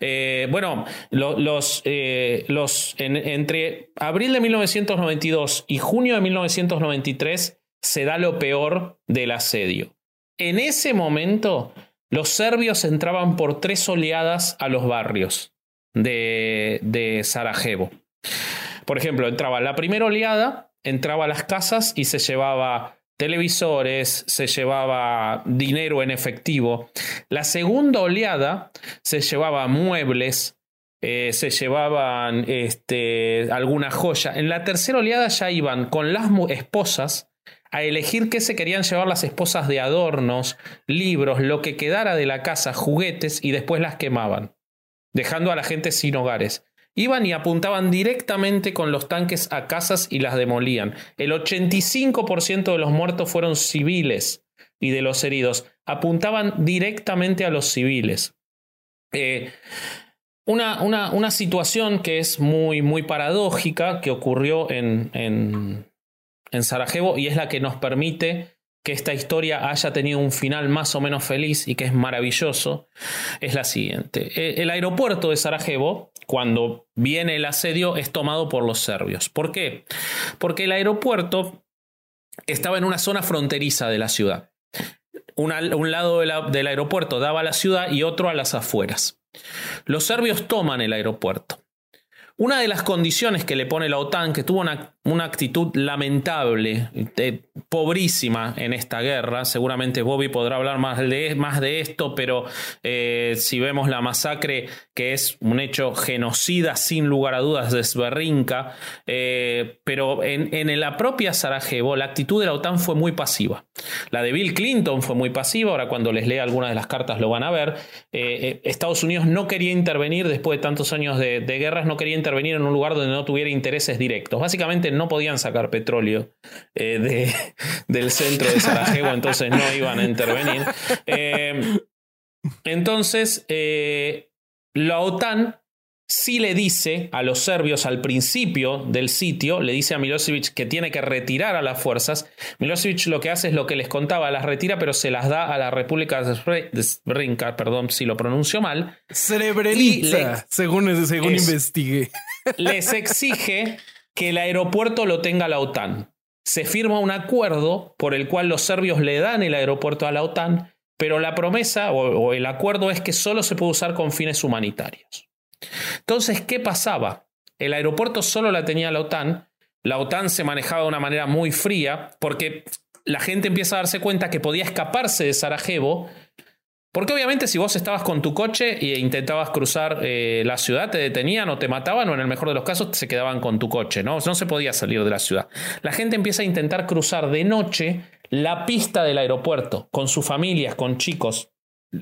Eh, bueno, lo- los, eh, los en- entre abril de 1992 y junio de 1993 se da lo peor del asedio. En ese momento, los serbios entraban por tres oleadas a los barrios de, de Sarajevo. Por ejemplo, entraba la primera oleada, entraba a las casas y se llevaba televisores, se llevaba dinero en efectivo. La segunda oleada se llevaba muebles, eh, se llevaban este, alguna joya. En la tercera oleada ya iban con las esposas a elegir qué se querían llevar las esposas de adornos, libros, lo que quedara de la casa, juguetes y después las quemaban, dejando a la gente sin hogares. Iban y apuntaban directamente con los tanques a casas y las demolían. El 85% de los muertos fueron civiles y de los heridos apuntaban directamente a los civiles. Eh, una, una, una situación que es muy, muy paradójica que ocurrió en, en, en Sarajevo y es la que nos permite que esta historia haya tenido un final más o menos feliz y que es maravilloso, es la siguiente. Eh, El aeropuerto de Sarajevo, cuando viene el asedio, es tomado por los serbios. ¿Por qué? Porque el aeropuerto estaba en una zona fronteriza de la ciudad. Un lado de la- del aeropuerto daba a la ciudad y otro a las afueras. Los serbios toman el aeropuerto. Una de las condiciones que le pone la OTAN, que tuvo una, una actitud lamentable, eh, pobrísima en esta guerra, seguramente Bobby podrá hablar más de, más de esto, pero eh, si vemos la masacre, que es un hecho genocida sin lugar a dudas de Sberrinka, eh, pero en, en la propia Sarajevo la actitud de la OTAN fue muy pasiva. La de Bill Clinton fue muy pasiva, ahora cuando les lea algunas de las cartas lo van a ver. Estados Unidos no quería intervenir después de tantos años de, de guerras, no quería intervenir en un lugar donde no tuviera intereses directos. Básicamente no podían sacar petróleo eh, de, del centro de Sarajevo, entonces no iban a intervenir. Eh, entonces, eh, la OTAN sí le dice a los serbios al principio del sitio, le dice a Milosevic que tiene que retirar a las fuerzas. Milosevic lo que hace es lo que les contaba, las retira, pero se las da a la República de Sre- de Srebrenica, perdón si lo pronuncio mal, Srebrenica, según, según Es- investigué. les exige que el aeropuerto lo tenga la OTAN. Se firma un acuerdo por el cual los serbios le dan el aeropuerto a la OTAN, pero la promesa o, el acuerdo es que solo se puede usar con fines humanitarios. Entonces, ¿qué pasaba? El aeropuerto solo la tenía la OTAN, la OTAN se manejaba de una manera muy fría porque la gente empieza a darse cuenta que podía escaparse de Sarajevo porque obviamente si vos estabas con tu coche e intentabas cruzar eh, la ciudad, te detenían o te mataban o en el mejor de los casos se quedaban con tu coche, ¿no? No se podía salir de la ciudad. La gente empieza a intentar cruzar de noche la pista del aeropuerto con sus familias, con chicos.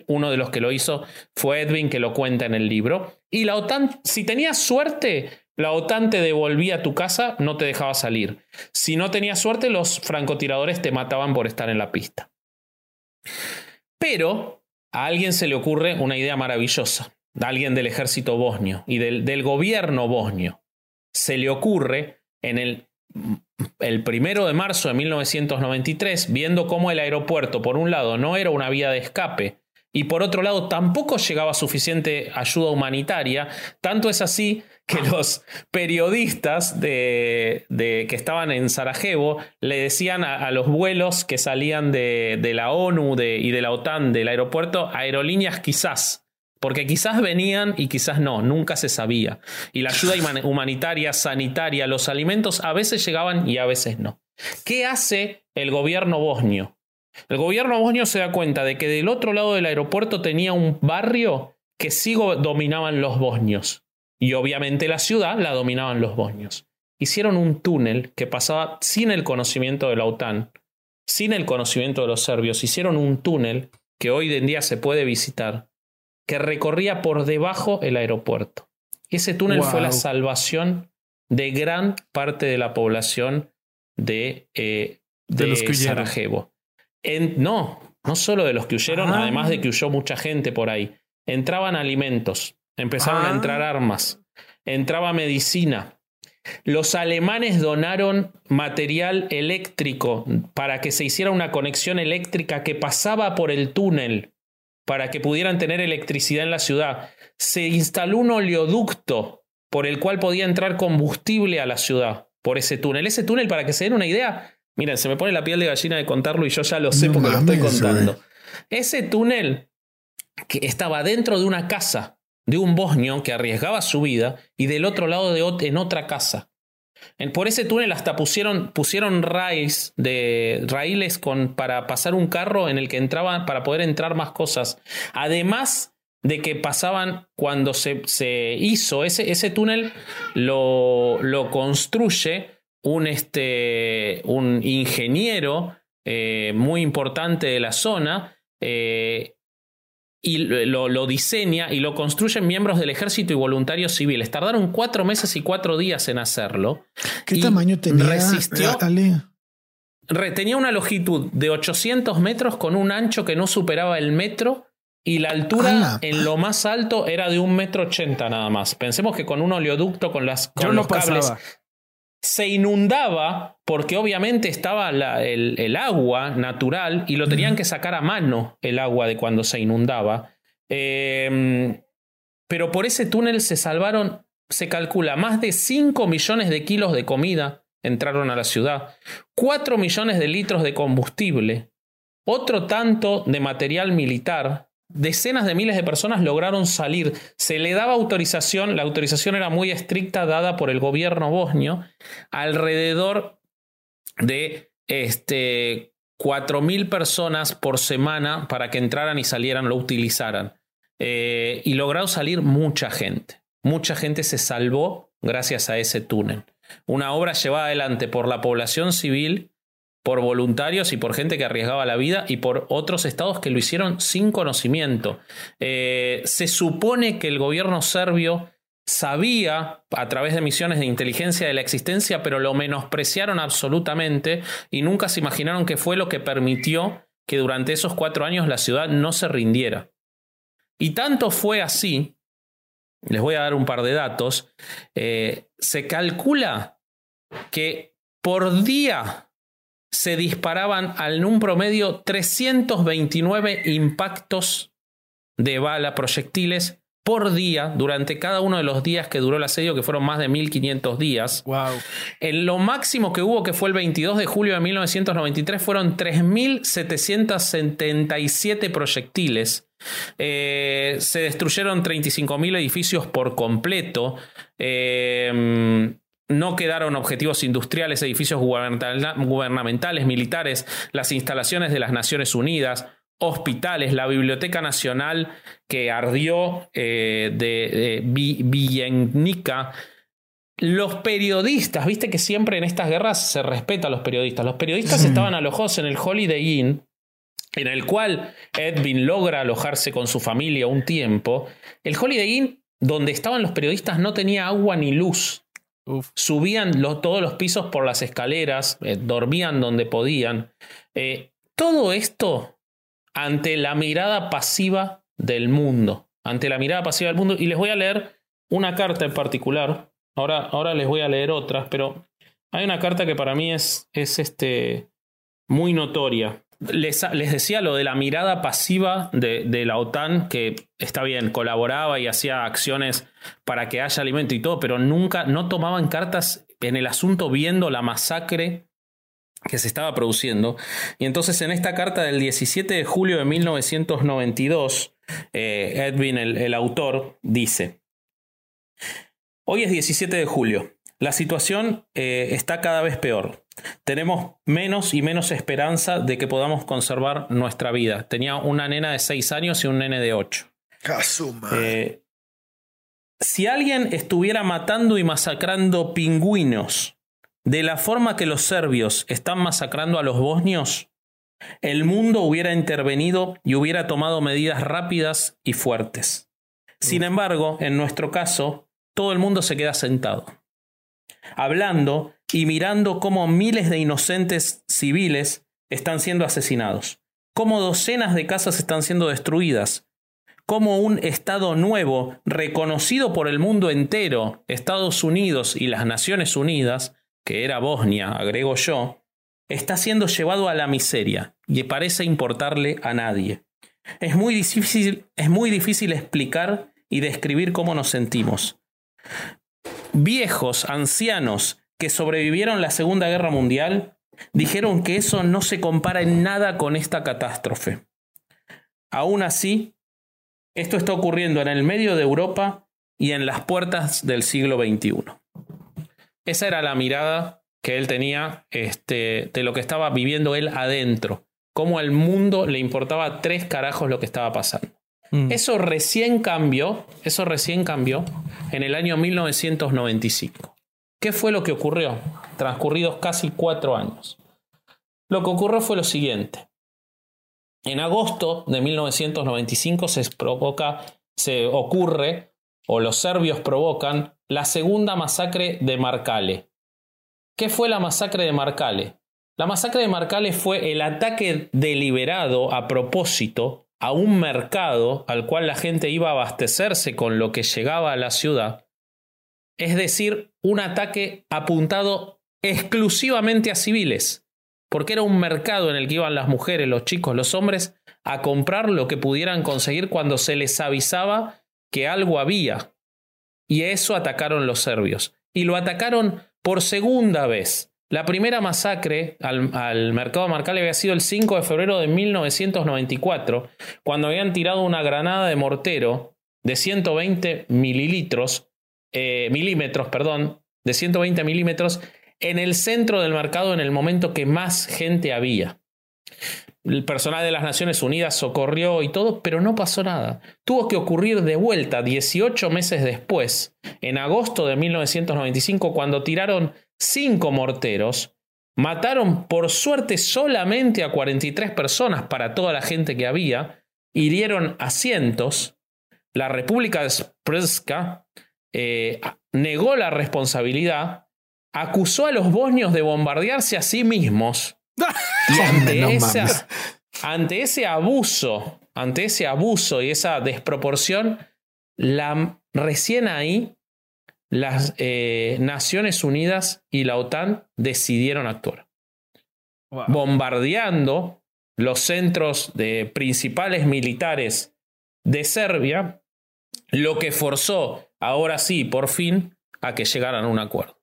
Uno de los que lo hizo fue Edwin, que lo cuenta en el libro. Y la OTAN, si tenías suerte, la OTAN te devolvía a tu casa, no te dejaba salir. Si no tenías suerte, los francotiradores te mataban por estar en la pista. Pero a alguien se le ocurre una idea maravillosa, a alguien del ejército bosnio y del, gobierno bosnio. Se le ocurre en el, el primero de marzo de 1993, viendo cómo el aeropuerto, por un lado, no era una vía de escape, y por otro lado tampoco llegaba suficiente ayuda humanitaria. Tanto es así que los periodistas de, que estaban en Sarajevo le decían a, los vuelos que salían de, la ONU y de la OTAN del aeropuerto, aerolíneas quizás. Porque quizás venían y quizás no, nunca se sabía. Y la ayuda humanitaria, sanitaria, los alimentos a veces llegaban y a veces no. ¿Qué hace el gobierno bosnio? El gobierno bosnio se da cuenta de que del otro lado del aeropuerto tenía un barrio que sí dominaban los bosnios. Y obviamente la ciudad la dominaban los bosnios. Hicieron un túnel que pasaba sin el conocimiento de la OTAN, sin el conocimiento de los serbios. Hicieron un túnel que hoy en día se puede visitar, que recorría por debajo el aeropuerto. Ese túnel fue la salvación de gran parte de la población de, eh, de, los Sarajevo no, no solo de los que huyeron, ah. además de que huyó mucha gente por ahí. Entraban alimentos, empezaron a entrar ah. armas, entraba medicina. Los alemanes donaron material eléctrico para que se hiciera una conexión eléctrica que pasaba por el túnel para que pudieran tener electricidad en la ciudad. Se instaló un oleoducto por el cual podía entrar combustible a la ciudad por ese túnel. Ese túnel, para que se den una idea, Miren, se me pone la piel de gallina de contarlo y yo ya lo sé porque lo estoy contando. Ese túnel que estaba dentro de una casa de un bosnio que arriesgaba su vida y del otro lado de en otra casa. Por ese túnel hasta pusieron, pusieron raíles, de, raíles con, para pasar un carro en el que entraban para poder entrar más cosas. Además de que pasaban cuando se, se hizo ese, ese túnel, lo, lo construye un, este, un ingeniero eh, muy importante de la zona eh, y lo, diseña y lo construyen miembros del ejército y voluntarios civiles. Tardaron cuatro meses y cuatro días en hacerlo. ¿Qué tamaño tenía? Resistió. tenía una longitud de 800 metros con un ancho que no superaba el metro y la altura en lo más alto era de un metro ochenta nada más. Pensemos que con un oleoducto, con, las, con los cables se inundaba porque obviamente estaba el, agua natural y lo tenían que sacar a mano el agua de cuando se inundaba. Em, pero por ese túnel se salvaron, se calcula, más de 5 millones de kilos de comida entraron a la ciudad, 4 millones de litros de combustible, otro tanto de material militar, decenas de miles de personas lograron salir. Se le daba autorización, la autorización era muy estricta dada por el gobierno bosnio, alrededor de este, 4.000 personas por semana para que entraran y salieran, lo utilizaran. Eh, y lograron salir mucha gente. Mucha gente se salvó gracias a ese túnel. Una obra llevada adelante por la población civil por voluntarios y por gente que arriesgaba la vida y por otros estados que lo hicieron sin conocimiento. Eh, se supone que el gobierno serbio sabía a través de misiones de inteligencia de la existencia, pero lo menospreciaron absolutamente y nunca se imaginaron que fue lo que permitió que durante esos cuatro años la ciudad no se rindiera. Y tanto fue así, les voy a dar un par de datos, eh, se calcula que por día se disparaban en un promedio 329 impactos de bala, proyectiles por día durante cada uno de los días que duró el asedio, que fueron más de 1500 días. Wow. En lo máximo que hubo, que fue el 22 de julio de 1993, fueron 3777 proyectiles. Eh, se destruyeron 35.000 edificios por completo. Eh, no quedaron objetivos industriales, edificios gubernamentales, militares, las instalaciones de las Naciones Unidas, hospitales, la Biblioteca Nacional que ardió eh, de, de Los periodistas, viste que siempre en estas guerras se respeta a los periodistas. Los periodistas estaban alojados en el Holiday Inn, en el cual Edwin logra alojarse con su familia un tiempo. El Holiday Inn donde estaban los periodistas no tenía agua ni luz. Subían todos los pisos por las escaleras, eh, dormían donde podían. Eh, todo esto ante la mirada pasiva del mundo. Ante la mirada pasiva del mundo. Y les voy a leer una carta en particular. Ahora, ahora les voy a leer otras, pero hay una carta que para mí es, es este, muy notoria. Les, les decía lo de la mirada pasiva de, de la OTAN, que está bien, colaboraba y hacía acciones para que haya alimento y todo, pero nunca, no tomaban cartas en el asunto viendo la masacre que se estaba produciendo. Y entonces en esta carta del 17 de julio de 1992, eh, Edwin, el, el autor, dice, hoy es 17 de julio, la situación eh, está cada vez peor. Tenemos menos y menos esperanza de que podamos conservar nuestra vida. Tenía una nena de 6 años y un nene de 8. Eh, si alguien estuviera matando y masacrando pingüinos de la forma que los serbios están masacrando a los bosnios, el mundo hubiera intervenido y hubiera tomado medidas rápidas y fuertes. Sin embargo, en nuestro caso, todo el mundo se queda sentado, hablando y mirando cómo miles de inocentes civiles están siendo asesinados, cómo docenas de casas están siendo destruidas, cómo un Estado nuevo, reconocido por el mundo entero, Estados Unidos y las Naciones Unidas, que era Bosnia, agrego yo, está siendo llevado a la miseria y parece importarle a nadie. Es muy difícil, es muy difícil explicar y describir cómo nos sentimos. Viejos, ancianos que sobrevivieron la Segunda Guerra Mundial dijeron que eso no se compara en nada con esta catástrofe. Aún así, esto está ocurriendo en el medio de Europa y en las puertas del siglo XXI. Esa era la mirada que él tenía este, de lo que estaba viviendo él adentro. Cómo al mundo le importaba tres carajos lo que estaba pasando. Mm. Eso recién cambió, eso recién cambió en el año 1995. ¿Qué fue lo que ocurrió? Transcurridos casi cuatro años. Lo que ocurrió fue lo siguiente. En agosto de 1995 se provoca, se ocurre, o los serbios provocan, la segunda masacre de Markale. ¿Qué fue la masacre de Markale? La masacre de Markale fue el ataque deliberado a propósito a un mercado al cual la gente iba a abastecerse con lo que llegaba a la ciudad. Es decir, un ataque apuntado exclusivamente a civiles, porque era un mercado en el que iban las mujeres, los chicos, los hombres a comprar lo que pudieran conseguir cuando se les avisaba que algo había. Y a eso atacaron los serbios. Y lo atacaron por segunda vez. La primera masacre al, al mercado Marcal había sido el 5 de febrero de 1994, cuando habían tirado una granada de mortero de 120 mililitros, eh, milímetros, perdón, de 120 milímetros en el centro del mercado en el momento que más gente había. El personal de las Naciones Unidas socorrió y todo, pero no pasó nada. Tuvo que ocurrir de vuelta 18 meses después, en agosto de 1995, cuando tiraron cinco morteros, mataron por suerte solamente a 43 personas para toda la gente que había, hirieron a cientos. La República de Sprska eh, negó la responsabilidad, acusó a los bosnios de bombardearse a sí mismos. Y ante, No esa- mames. ante ese abuso, ante ese abuso y esa desproporción, la, recién ahí las eh, Naciones Unidas y la OTAN decidieron actuar, Wow. bombardeando los centros de principales militares de Serbia, lo que forzó, ahora sí, por fin, a que llegaran a un acuerdo,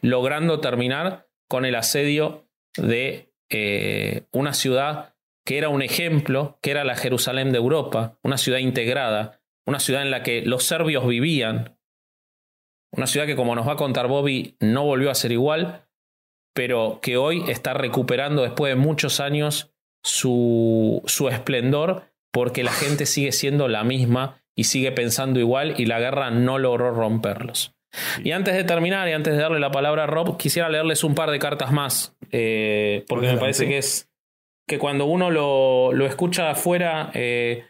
logrando terminar con el asedio de eh, una ciudad que era un ejemplo, que era la Jerusalén de Europa, una ciudad integrada, una ciudad en la que los serbios vivían, una ciudad que como nos va a contar Bobby no volvió a ser igual, pero que hoy está recuperando después de muchos años su, su esplendor porque la gente sigue siendo la misma y sigue pensando igual y la guerra no logró romperlos. Y antes de terminar y antes de darle la palabra a Rob, quisiera leerles un par de cartas más, eh, porque me parece que es que cuando uno lo, lo escucha afuera, eh,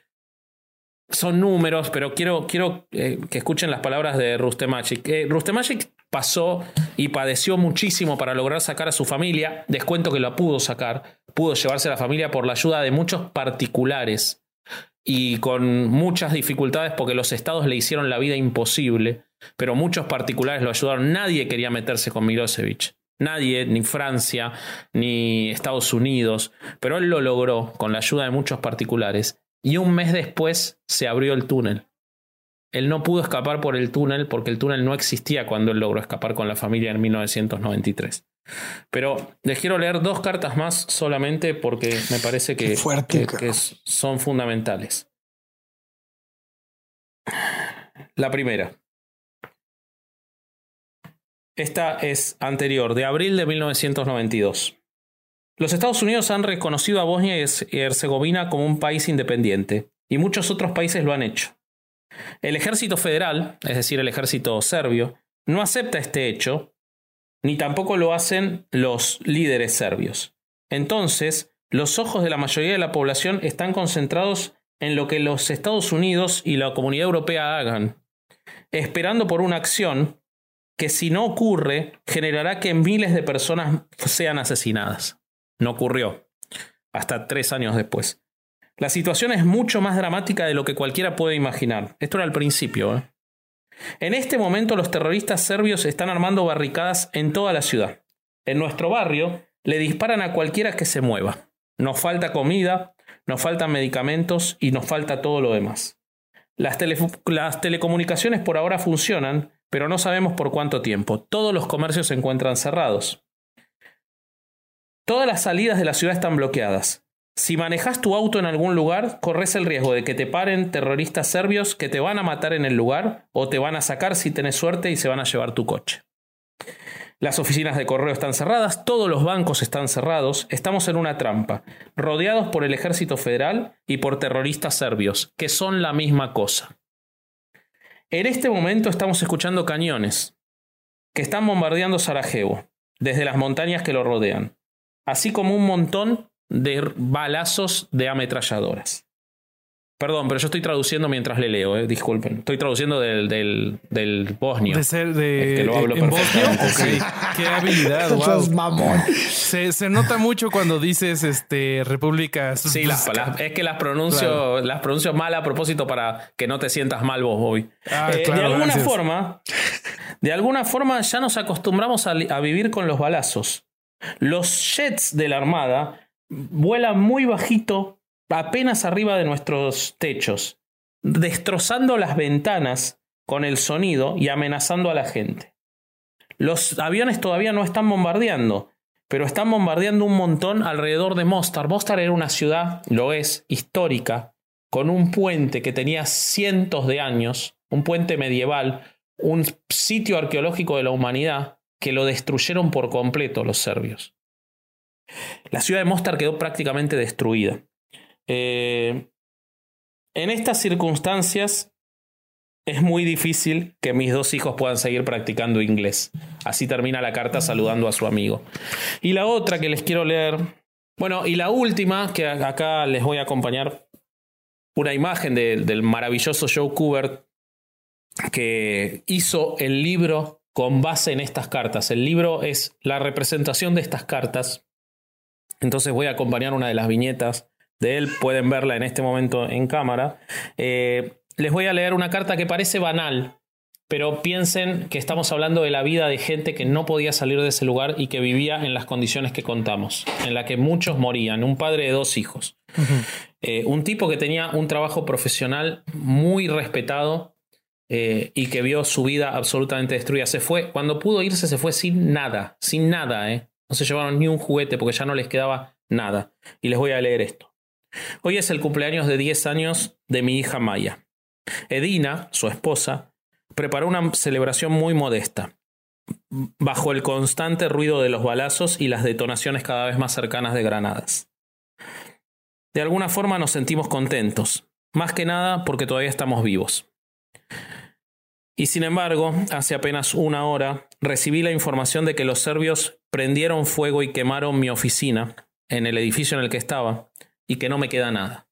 son números, pero quiero, quiero eh, que escuchen las palabras de Rustemagic. Eh, Rustemagic pasó y padeció muchísimo para lograr sacar a su familia. Descuento que lo pudo sacar. Pudo llevarse a la familia por la ayuda de muchos particulares y con muchas dificultades porque los estados le hicieron la vida imposible, pero muchos particulares lo ayudaron. Nadie quería meterse con Milosevic. Nadie, ni Francia, ni Estados Unidos, pero él lo logró con la ayuda de muchos particulares y un mes después se abrió el túnel. Él no pudo escapar por el túnel porque el túnel no existía cuando él logró escapar con la familia en 1993. Pero les quiero leer dos cartas más solamente porque me parece que, que son fundamentales. La primera. Esta es anterior, de abril de 1992. Los Estados Unidos han reconocido a Bosnia y Herzegovina como un país independiente, y muchos otros países lo han hecho. El ejército federal, es decir, el ejército serbio, no acepta este hecho, ni tampoco lo hacen los líderes serbios. Entonces, los ojos de la mayoría de la población están concentrados en lo que los Estados Unidos y la comunidad europea hagan, esperando por una acción que si no ocurre generará que miles de personas sean asesinadas. No ocurrió. Hasta tres años después. La situación es mucho más dramática de lo que cualquiera puede imaginar. Esto era al principio. ¿eh? En este momento los terroristas serbios están armando barricadas en toda la ciudad. En nuestro barrio le disparan a cualquiera que se mueva. Nos falta comida, nos faltan medicamentos y nos falta todo lo demás. Las, las, telecomunicaciones por ahora funcionan, pero no sabemos por cuánto tiempo. Todos los comercios se encuentran cerrados. Todas las salidas de la ciudad están bloqueadas. Si manejas tu auto en algún lugar, corres el riesgo de que te paren terroristas serbios que te van a matar en el lugar o te van a sacar si tenés suerte y se van a llevar tu coche. Las oficinas de correo están cerradas, todos los bancos están cerrados, estamos en una trampa, rodeados por el ejército federal y por terroristas serbios, que son la misma cosa. En este momento estamos escuchando cañones que están bombardeando Sarajevo, desde las montañas que lo rodean así como un montón de balazos de ametralladoras. Perdón, pero yo estoy traduciendo mientras le leo, eh, disculpen. Estoy traduciendo del, del, del bosnio. De ser de. que lo hablo ¿En bosnio? Qué habilidad, wow. mamón. Se, se, nota mucho cuando dices este repúblicas. Sí, las, es que las pronuncio, las pronuncio mal a propósito para que no te sientas mal vos hoy. Ah, eh, de alguna forma, de alguna forma ya nos acostumbramos a, a vivir con los balazos. Los jets de la Armada vuelan muy bajito, apenas arriba de nuestros techos, destrozando las ventanas con el sonido y amenazando a la gente. Los aviones todavía no están bombardeando, pero están bombardeando un montón alrededor de Mostar. Mostar era una ciudad, lo es, histórica, con un puente que tenía cientos de años, un puente medieval, un sitio arqueológico de la humanidad, que lo destruyeron por completo los serbios. La ciudad de Mostar quedó prácticamente destruida. Eh, en estas circunstancias es muy difícil que mis dos hijos puedan seguir practicando inglés. Así termina la carta saludando a su amigo. Y la otra que les quiero leer, bueno, y la última, que acá les voy a acompañar una imagen del maravilloso Joe Kubert que hizo el libro con base en estas cartas. El libro es la representación de estas cartas. Entonces voy a acompañar una de las viñetas de él. Pueden verla en este momento en cámara. Eh, les voy a leer una carta que parece banal, pero piensen que estamos hablando de la vida de gente que no podía salir de ese lugar y que vivía en las condiciones que contamos, en la que muchos morían, un padre de dos hijos. Eh, un tipo que tenía un trabajo profesional muy respetado, eh, y que vio su vida absolutamente destruida. Se fue, cuando pudo irse, se fue sin nada, sin nada, ¿eh? No se llevaron ni un juguete porque ya no les quedaba nada. Y les voy a leer esto. Hoy es el cumpleaños de 10 años de mi hija Maya. Edina, su esposa, preparó una celebración muy modesta, bajo el constante ruido de los balazos y las detonaciones cada vez más cercanas de granadas. De alguna forma nos sentimos contentos, más que nada porque todavía estamos vivos. Y sin embargo, hace apenas una hora recibí la información de que los serbios prendieron fuego y quemaron mi oficina en el edificio en el que estaba y que no me queda nada.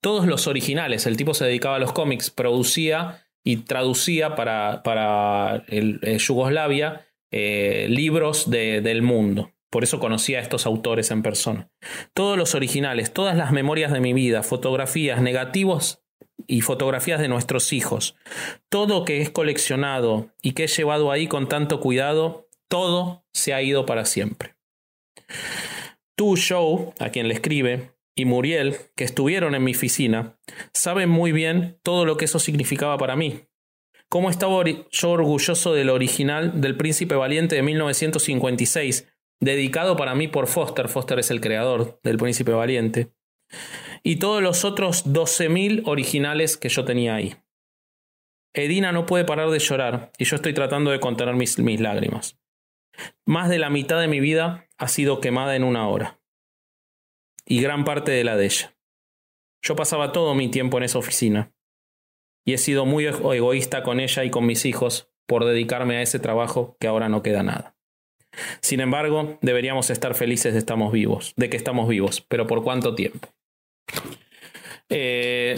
Todos los originales, el tipo se dedicaba a los cómics, producía y traducía para, para eh, Yugoslavia eh, libros de, del mundo. Por eso conocía a estos autores en persona. Todos los originales, todas las memorias de mi vida, fotografías, negativos y fotografías de nuestros hijos. Todo que es coleccionado y que he llevado ahí con tanto cuidado, todo se ha ido para siempre. Tú, Joe, a quien le escribe, y Muriel, que estuvieron en mi oficina, saben muy bien todo lo que eso significaba para mí. Cómo estaba yo orgulloso del original del Príncipe Valiente de 1956, dedicado para mí por Foster. Foster es el creador del Príncipe Valiente. Y todos los otros 12.000 originales que yo tenía ahí. Edina no puede parar de llorar y yo estoy tratando de contener mis, mis lágrimas. Más de la mitad de mi vida ha sido quemada en una hora y gran parte de la de ella. Yo pasaba todo mi tiempo en esa oficina y he sido muy egoísta con ella y con mis hijos por dedicarme a ese trabajo que ahora no queda nada. Sin embargo, deberíamos estar felices de estamos vivos, de que estamos vivos, pero ¿por cuánto tiempo? Eh,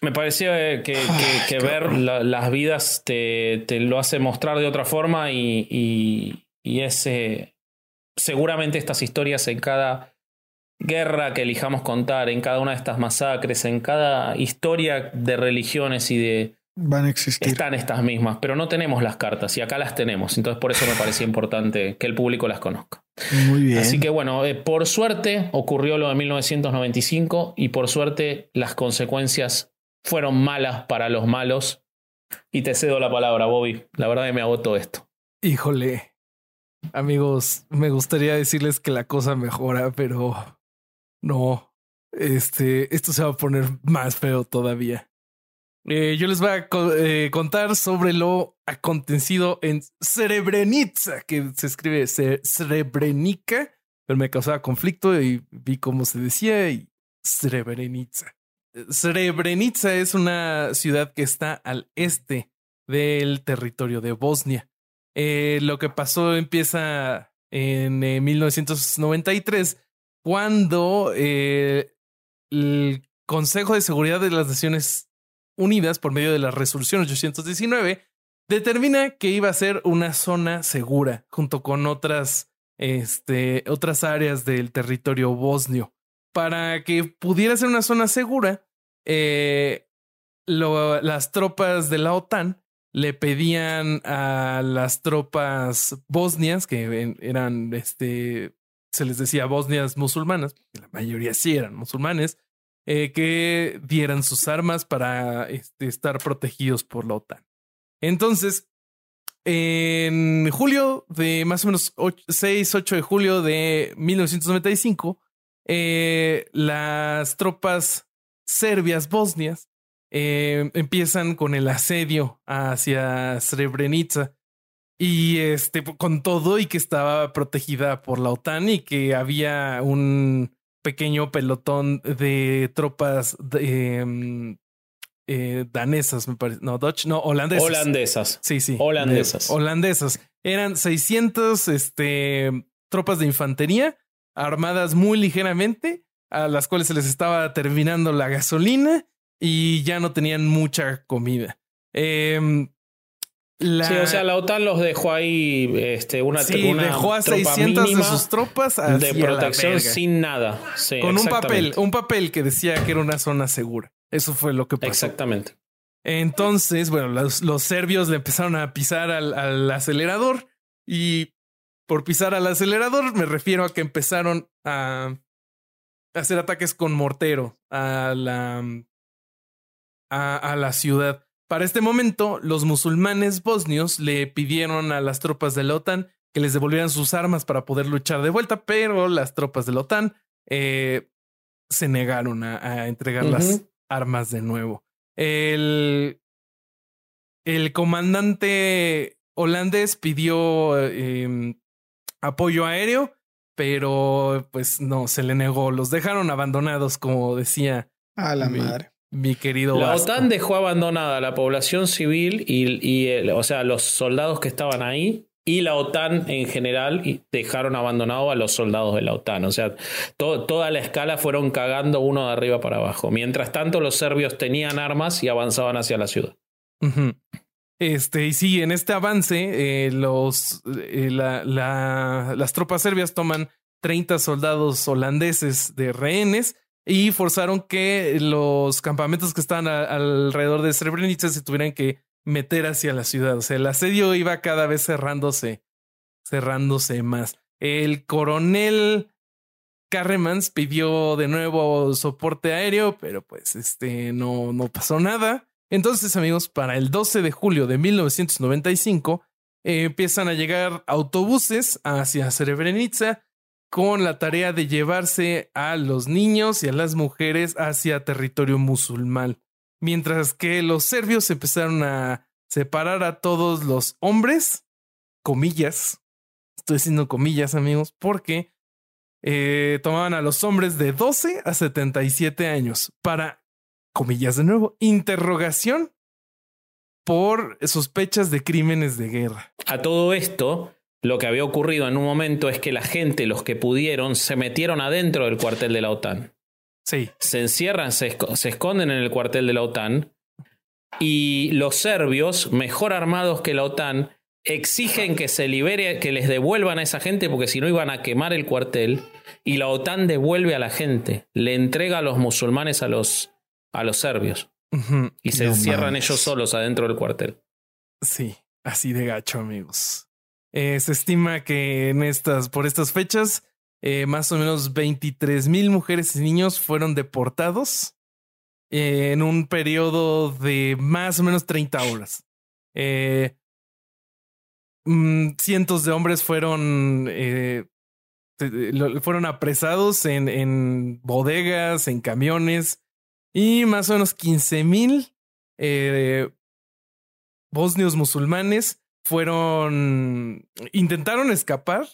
me parecía que, ver las vidas te, lo hace mostrar de otra forma y, y, y ese, seguramente estas historias en cada guerra que elijamos contar, en cada una de estas masacres, en cada historia de religiones y de... Van a existir. Están estas mismas, pero no tenemos las cartas y acá las tenemos. Entonces por eso me parecía importante que el público las conozca. Muy bien. Así que bueno, eh, por suerte ocurrió lo de 1995 y por suerte las consecuencias fueron malas para los malos. Y te cedo la palabra, Bobby. La verdad que me agotó esto. Híjole. Amigos, me gustaría decirles que la cosa mejora, pero no, este, esto se va a poner más feo todavía. Eh, yo les voy a eh, contar sobre lo acontecido en Srebrenica, que se escribe Srebrenica, pero me causaba conflicto y vi cómo se decía y Srebrenica. Srebrenica es una ciudad que está al este del territorio de Bosnia. Eh, lo que pasó empieza en 1993 cuando el Consejo de Seguridad de las Naciones Unidas, por medio de la resolución 819, determina que iba a ser una zona segura junto con otras, este, otras áreas del territorio bosnio. Para que pudiera ser una zona segura, eh, las tropas de la OTAN le pedían a las tropas bosnias, que eran este, se les decía bosnias musulmanas, la mayoría sí eran musulmanes, eh, que dieran sus armas para este, estar protegidos por la OTAN. Entonces, en julio de más o menos 6, 8 de julio de 1995, eh, las tropas serbias bosnias eh, empiezan con el asedio hacia Srebrenica y este, con todo y que estaba protegida por la OTAN y que había un pequeño pelotón de tropas em, eh, danesas, me parece. No, Dutch, no, holandesas. Holandesas. Sí, sí. Holandesas. holandesas. Eran 600 este, tropas de infantería armadas muy ligeramente, a las cuales se les estaba terminando la gasolina y ya no tenían mucha comida. Eh, Sí, o sea, la OTAN los dejó ahí este, una, sí, dejó a 600 de sus tropas de protección sin nada. Con un papel, un papel que decía que era una zona segura. Eso fue lo que pasó. Exactamente. Entonces, bueno, los, los serbios le empezaron a pisar al, al, acelerador y por pisar al acelerador me refiero a que empezaron a hacer ataques con mortero a la, a, a la ciudad. Para este momento, los musulmanes bosnios le pidieron a las tropas de la OTAN que les devolvieran sus armas para poder luchar de vuelta, pero las tropas de la OTAN eh, se negaron a, entregar las armas de nuevo. El, el comandante holandés pidió em, apoyo aéreo, pero pues no, se le negó. Los dejaron abandonados, como decía. A la madre mi querido. La OTAN dejó abandonada a la población civil y, y o sea, los soldados que estaban ahí y la OTAN en general dejaron abandonado a los soldados de la OTAN. O sea, toda la escala fueron cagando uno de arriba para abajo. Mientras tanto, los serbios tenían armas y avanzaban hacia la ciudad. Este, y sí, en este avance, eh, los, eh, las tropas serbias toman 30 soldados holandeses de rehenes y forzaron que los campamentos que estaban alrededor de Srebrenica se tuvieran que meter hacia la ciudad. O sea, el asedio iba cada vez cerrándose, cerrándose más. El coronel Carremans pidió de nuevo soporte aéreo, pero pues este no, no pasó nada. Entonces, amigos, para el 12 de julio de 1995 eh, empiezan a llegar autobuses hacia Srebrenica con la tarea de llevarse a los niños y a las mujeres hacia territorio musulmán mientras que los serbios empezaron a separar a todos los hombres, comillas, estoy diciendo comillas amigos, porque eh, tomaban a los hombres de 12 a 77 años para, comillas de nuevo, interrogación por sospechas de crímenes de guerra. A todo esto, lo que había ocurrido en un momento es que la gente, los que pudieron, se metieron adentro del cuartel de la OTAN. Se encierran, se, esconden en el cuartel de la OTAN y los serbios, mejor armados que la OTAN, exigen que se libere, que les devuelvan a esa gente porque si no iban a quemar el cuartel y la OTAN devuelve a la gente, le entrega a los musulmanes a los, a los serbios y se encierran ellos solos adentro del cuartel. Sí, así de gacho amigos. Eh, se estima que en estas, por estas fechas, eh, más o menos 23 mil mujeres y niños fueron deportados eh, en un periodo de más o menos 30 horas. Mm, cientos de hombres fueron, fueron apresados en, en, bodegas, en camiones, y más o menos 15 mil bosnios musulmanes fueron, intentaron escapar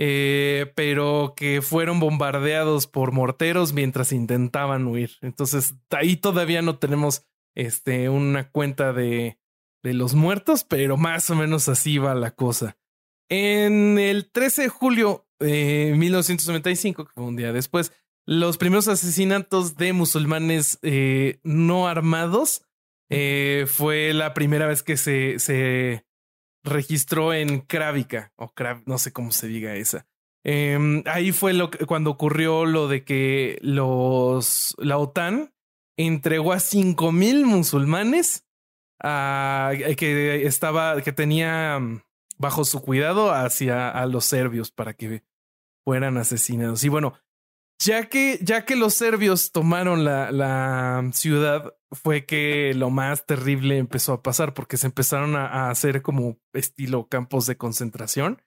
eh, pero que fueron bombardeados por morteros mientras intentaban huir. Entonces, ahí todavía no tenemos este, una cuenta de, de los muertos, pero más o menos así va la cosa. En el 13 de julio de 1995, que fue un día después, los primeros asesinatos de musulmanes eh, no armados eh, fue la primera vez que se, se registró en Kravica, o no sé cómo se diga esa. Em, ahí fue lo cuando ocurrió lo de que los la OTAN entregó a cinco mil musulmanes a, que estaba que tenía mm, bajo su cuidado hacia a los serbios para que fueran asesinados. Y bueno, ya que, ya que los serbios tomaron la, la ciudad, fue que lo más terrible empezó a pasar porque se empezaron a, hacer como estilo campos de concentración,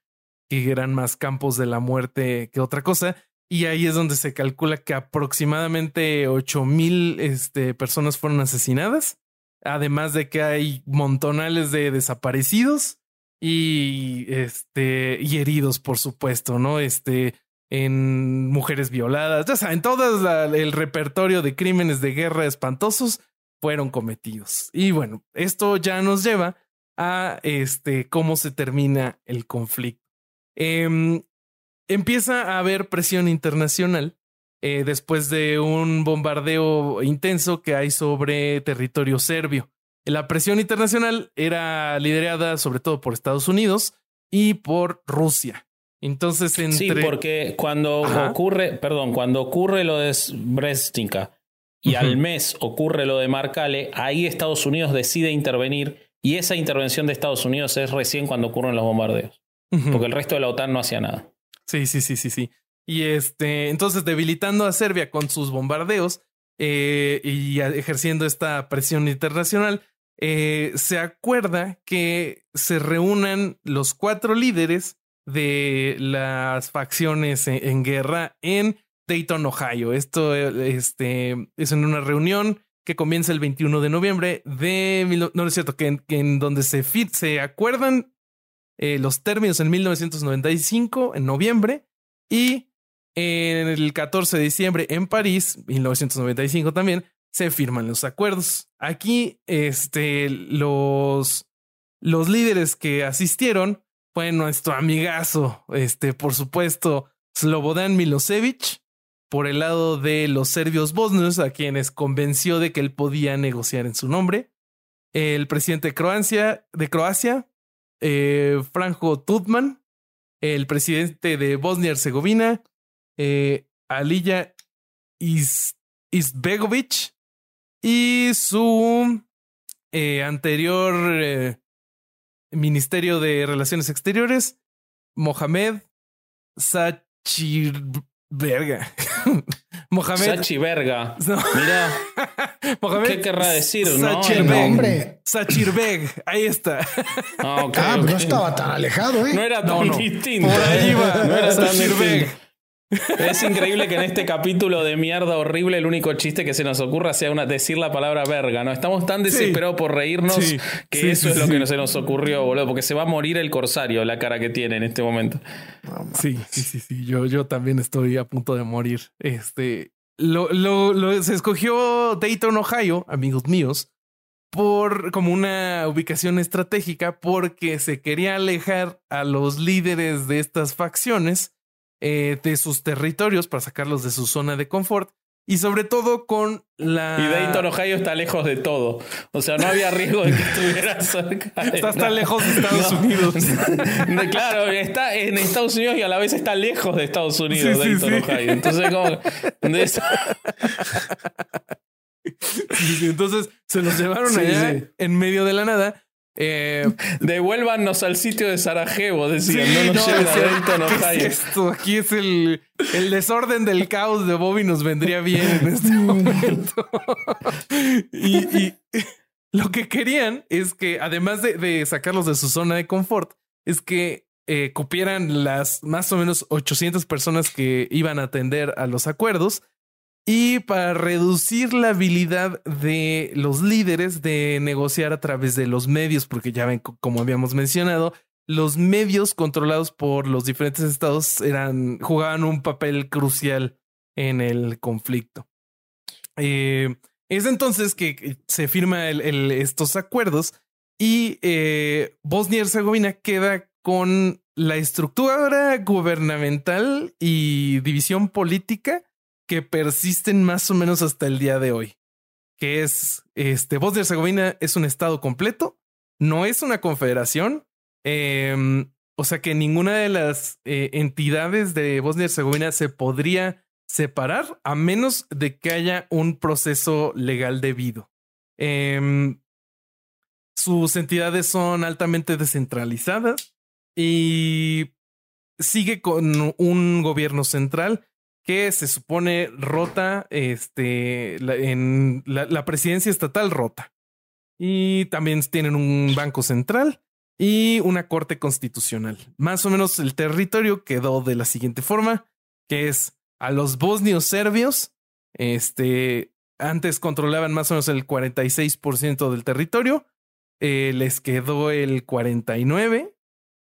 que eran más campos de la muerte que otra cosa. Y ahí es donde se calcula que aproximadamente ocho mil este, personas fueron asesinadas. Además de que hay montonales de desaparecidos y, este, y heridos, por supuesto, ¿no? Este, en mujeres violadas, ya saben, todo el repertorio de crímenes de guerra espantosos fueron cometidos. Y bueno, esto ya nos lleva a este cómo se termina el conflicto. Em, empieza a haber presión internacional eh, después de un bombardeo intenso que hay sobre territorio serbio. La presión internacional era liderada sobre todo por Estados Unidos y por Rusia. Entonces, entre... Sí, porque cuando ocurre, perdón, cuando ocurre lo de Brestnica y al mes ocurre lo de Marcale, ahí Estados Unidos decide intervenir y esa intervención de Estados Unidos es recién cuando ocurren los bombardeos. Porque el resto de la OTAN no hacía nada. Sí, sí, sí, sí, sí. Y este, entonces debilitando a Serbia con sus bombardeos eh, y ejerciendo esta presión internacional, eh, se acuerda que se reúnan los cuatro líderes de las facciones en, guerra en Dayton, Ohio. Esto este, es en una reunión que comienza el 21 de noviembre de... No, es cierto, que, en donde se, se acuerdan eh, los términos en 1995, en noviembre, y en el 14 de diciembre en París, 1995 también, se firman los acuerdos. Aquí, este, los, los líderes que asistieron fue nuestro amigazo, este, por supuesto, Slobodan Milosevic, por el lado de los serbios bosnios, a quienes convenció de que él podía negociar en su nombre. El presidente de Croacia, de Croacia eh, Franjo Tutman, el presidente de Bosnia-Herzegovina, eh, Alija Is Izbegovic y su eh, anterior Ministerio de Relaciones Exteriores, Mohamed Sachirberga. Mohamed Sachiverga. Mira, Mohamed ¿qué querrá decir? Sachirberg. Sachirbeg. Ahí está. Ah, okay, ah no estaba tan alejado, ¿eh? No era tan no, distinto. Por ahí iba. No era tan distinto. Es increíble que en este capítulo de mierda horrible el único chiste que se nos ocurra sea una, decir la palabra verga, ¿no? Estamos tan desesperados por reírnos que eso es lo que se nos ocurrió, boludo, porque se va a morir el corsario, la cara que tiene en este momento. sí, sí, sí, sí. Yo, yo también estoy a punto de morir. Este lo, lo, se escogió Dayton, Ohio, amigos míos, por como una ubicación estratégica porque se quería alejar a los líderes de estas facciones eh, de sus territorios para sacarlos de su zona de confort y sobre todo con la. Y Dayton, Ohio está lejos de todo. O sea, no había riesgo de que estuviera cerca. Está hasta lejos de Estados Unidos. claro, está en Estados Unidos y a la vez está lejos de Estados Unidos, Dayton, Ohio. Entonces, como. entonces se los llevaron allá en medio de la nada eh, Devuélvanos al sitio de Sarajevo, decían. no nos lleven a esto? Aquí es el, el, desorden del caos de Bobby nos vendría bien en este momento. y, lo que querían es que, además de, sacarlos de su zona de confort, es que eh, las más o menos 800 personas que iban a atender a los acuerdos y para reducir la habilidad de los líderes de negociar a través de los medios, porque ya ven, como habíamos mencionado, los medios controlados por los diferentes estados eran, jugaban un papel crucial en el conflicto. Eh, es entonces que se firma estos acuerdos y eh, Bosnia y Herzegovina queda con la estructura gubernamental y división política que persisten más o menos hasta el día de hoy, que es este Bosnia y Herzegovina es un estado completo, no es una confederación, em, o sea que ninguna de las eh, entidades de Bosnia y Herzegovina se podría separar a menos de que haya un proceso legal debido. Em, sus entidades son altamente descentralizadas y sigue con un gobierno central que se supone rota, este, en la, presidencia estatal rota. Y también tienen un banco central y una corte constitucional. Más o menos el territorio quedó de la siguiente forma, que es a los bosnios serbios, este, antes controlaban más o menos el 46% del territorio, eh, les quedó el 49%.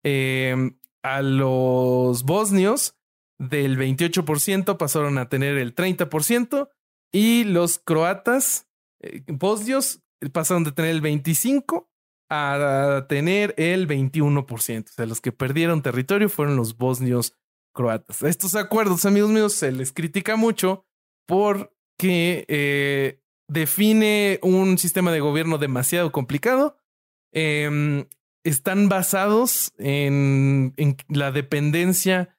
Em, a los bosnios del 28% pasaron a tener el 30% y los croatas eh, bosnios pasaron de tener el 25% a tener el 21%. O sea, los que perdieron territorio fueron los bosnios croatas. Estos acuerdos, amigos míos, se les critica mucho porque eh, define un sistema de gobierno demasiado complicado. Em, están basados en, en la dependencia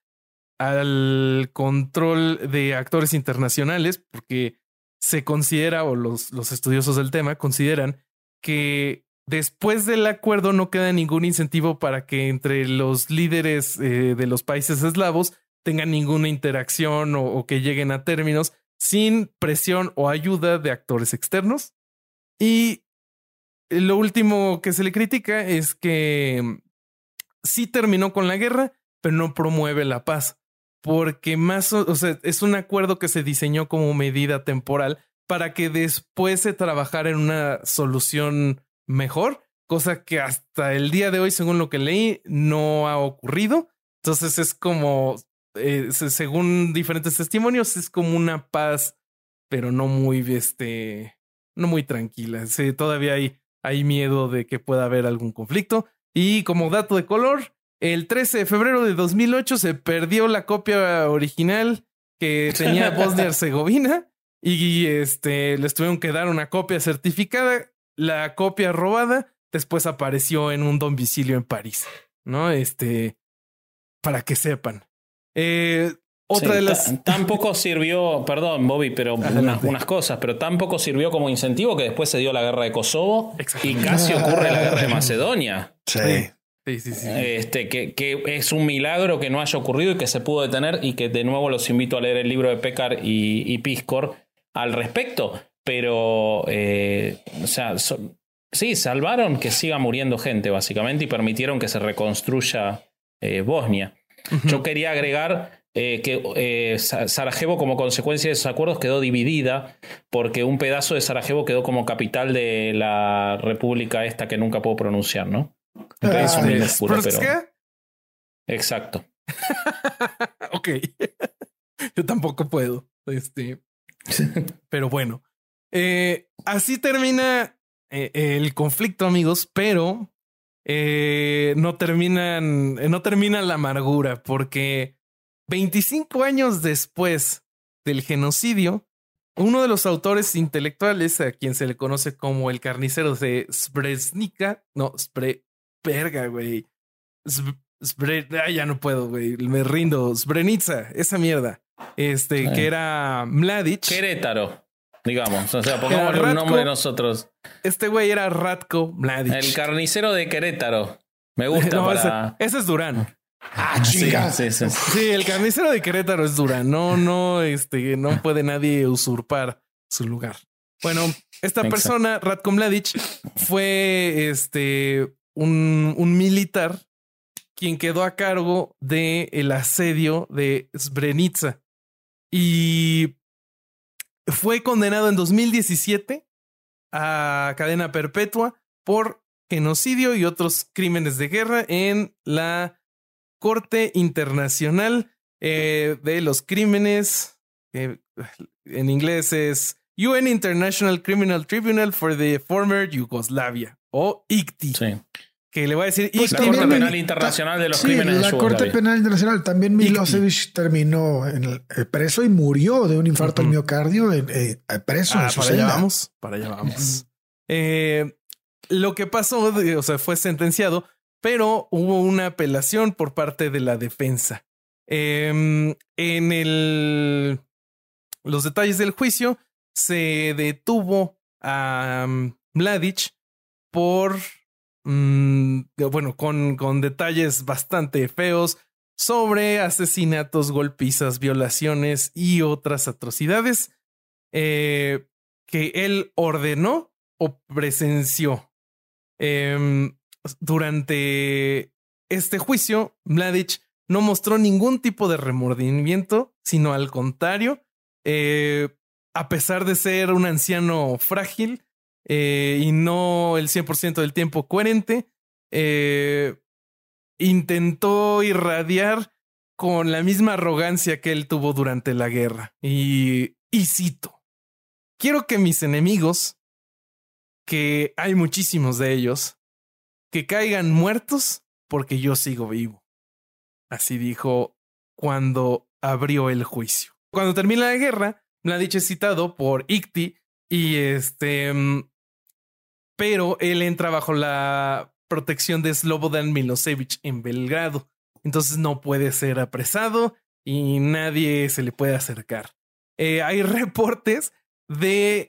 al control de actores internacionales, porque se considera, o los, los estudiosos del tema consideran, que después del acuerdo no queda ningún incentivo para que entre los líderes eh, de los países eslavos tengan ninguna interacción o, que lleguen a términos sin presión o ayuda de actores externos. Y lo último que se le critica es que sí terminó con la guerra, pero no promueve la paz porque más, o sea, es un acuerdo que se diseñó como medida temporal para que después se trabajara en una solución mejor, cosa que hasta el día de hoy, según lo que leí, no ha ocurrido. Entonces es como, eh, según diferentes testimonios, es como una paz, pero no muy, este, no muy tranquila. Todavía hay, hay miedo de que pueda haber algún conflicto. Y como dato de color, El 13 de febrero de 2008 se perdió la copia original que tenía Bosnia Herzegovina y este les tuvieron que dar una copia certificada. La copia robada después apareció en un domicilio en París, ¿no? Este, para que sepan. Eh, otra Sí, de las. ta- Tampoco sirvió, perdón, Bobby, pero unas, cosas, pero tampoco sirvió como incentivo que después se dio la guerra de Kosovo y casi ocurre la guerra de Macedonia. Sí. Sí, sí, sí. Este, que, que es un milagro que no haya ocurrido y que se pudo detener y que de nuevo los invito a leer el libro de Pecar y, y Piscor al respecto. Pero, eh, o sea, so- sí, salvaron que siga muriendo gente básicamente y permitieron que se reconstruya eh, Bosnia. Yo quería agregar eh, que eh, Sa- Sarajevo como consecuencia de esos acuerdos quedó dividida porque un pedazo de Sarajevo quedó como capital de la república esta que nunca puedo pronunciar, ¿no? Ah, es minúsculo, pero... Exacto. ok. Yo tampoco puedo. Este. Pero bueno. Eh, así termina eh, el conflicto, amigos, pero eh, no terminan. No termina la amargura, porque 25 años después del genocidio, uno de los autores intelectuales, a quien se le conoce como el carnicero de Srebrenica, no, Spre, verga, güey. Sbre- ah, ya no puedo, güey. Me rindo. Srebrenica, esa mierda. Este, que era Mladic. Querétaro, digamos. O sea, pongámosle un nombre nosotros. Este güey era Ratko Mladic. El carnicero de Querétaro. Me gusta No, para. ese, ese es Durán. Ah, Sí, chinga. sí, sí. Sí, el carnicero de Querétaro es Durán. No, no, este, no puede nadie usurpar su lugar. Bueno, esta Exacto. persona, Ratko Mladic, fue este un, militar quien quedó a cargo del el asedio de Srebrenica y fue condenado en 2017 a cadena perpetua por genocidio y otros crímenes de guerra en la Corte Internacional eh, de los Crímenes. eh, en inglés es UN International Criminal Tribunal for the Former Yugoslavia o ICTI, Sí. que le voy a decir Pues La ICTI. Corte también- Penal Internacional de los Sí, Crímenes de la Corte. Penal Internacional. También Icti. Milosevic terminó en el, eh, preso y murió de un infarto al miocardio en- eh, preso Ah, en su para allá vamos, para allá vamos. Eh, lo que pasó, o sea, fue sentenciado, pero hubo una apelación por parte de la defensa. Em, en el, los detalles del juicio se detuvo a um, Mladic por, mm, bueno, con, con detalles bastante feos sobre asesinatos, golpizas, violaciones y otras atrocidades eh, que él ordenó o presenció. Em, durante este juicio, Mladic no mostró ningún tipo de remordimiento, sino al contrario, eh, a pesar de ser un anciano frágil eh, y no el 100% del tiempo coherente, eh, intentó irradiar con la misma arrogancia que él tuvo durante la guerra. Y, y cito, quiero que mis enemigos, que hay muchísimos de ellos, que caigan muertos porque yo sigo vivo. Así dijo cuando abrió el juicio. Cuando termina la guerra, Mladic es citado por Icti y este, mm, pero él entra bajo la protección de Slobodan Milosevic en Belgrado. Entonces no puede ser apresado y nadie se le puede acercar. Eh, hay reportes de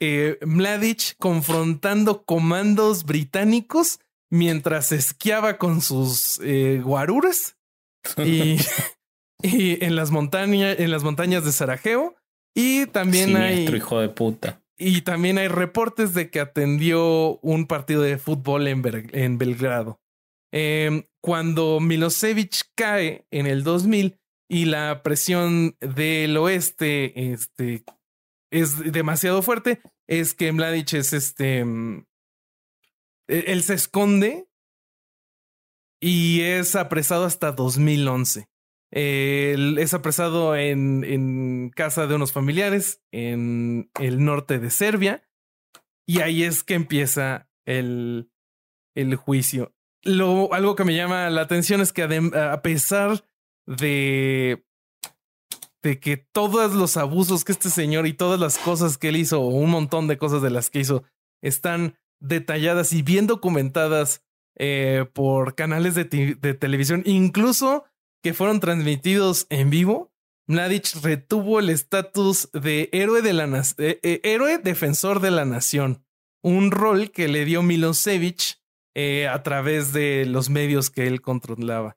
eh, Mladic confrontando comandos británicos mientras esquiaba con sus eh, guaruras y, y en las montañas en las montañas de Sarajevo y también Siniestro, hay hijo de puta. Y también hay reportes de que atendió un partido de fútbol en, Bel- en Belgrado. Em, cuando Milosevic cae en el 2000 y la presión del oeste este, es demasiado fuerte, es que Mladic es este. mm, e- Él se esconde y es apresado hasta 2011. Él es apresado en, en casa de unos familiares en el norte de Serbia y ahí es que empieza el, el juicio. lo, algo que me llama la atención es que a pesar de, de que todos los abusos que este señor y todas las cosas que él hizo, o un montón de cosas de las que hizo, están detalladas y bien documentadas eh, por canales de, de, televisión, incluso que fueron transmitidos en vivo, Mladic retuvo el estatus de héroe de la eh, eh, héroe defensor de la nación, un rol que le dio Milosevic eh, a través de los medios que él controlaba.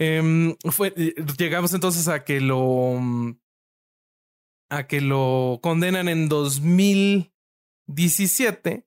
Em, fue, llegamos entonces a que lo a que lo condenan en 2017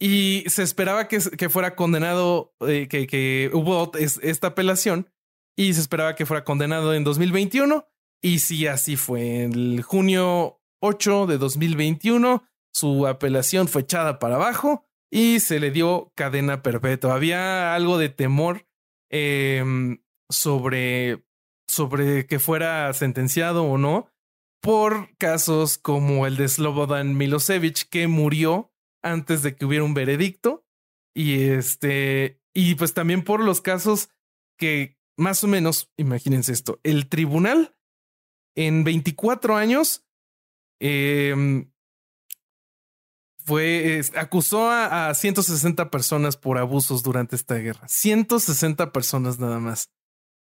y se esperaba que, que fuera condenado, que, que hubo esta apelación y se esperaba que fuera condenado en 2021 y sí, así fue. En el junio 8 de 2021, su apelación fue echada para abajo y se le dio cadena perpetua. Había algo de temor em, sobre, sobre que fuera sentenciado o no por casos como el de Slobodan Milosevic, que murió antes de que hubiera un veredicto. Y este, y pues también por los casos que más o menos, imagínense esto, el tribunal en 24 años em, fue, acusó a, 160 personas por abusos durante esta guerra. 160 personas nada más.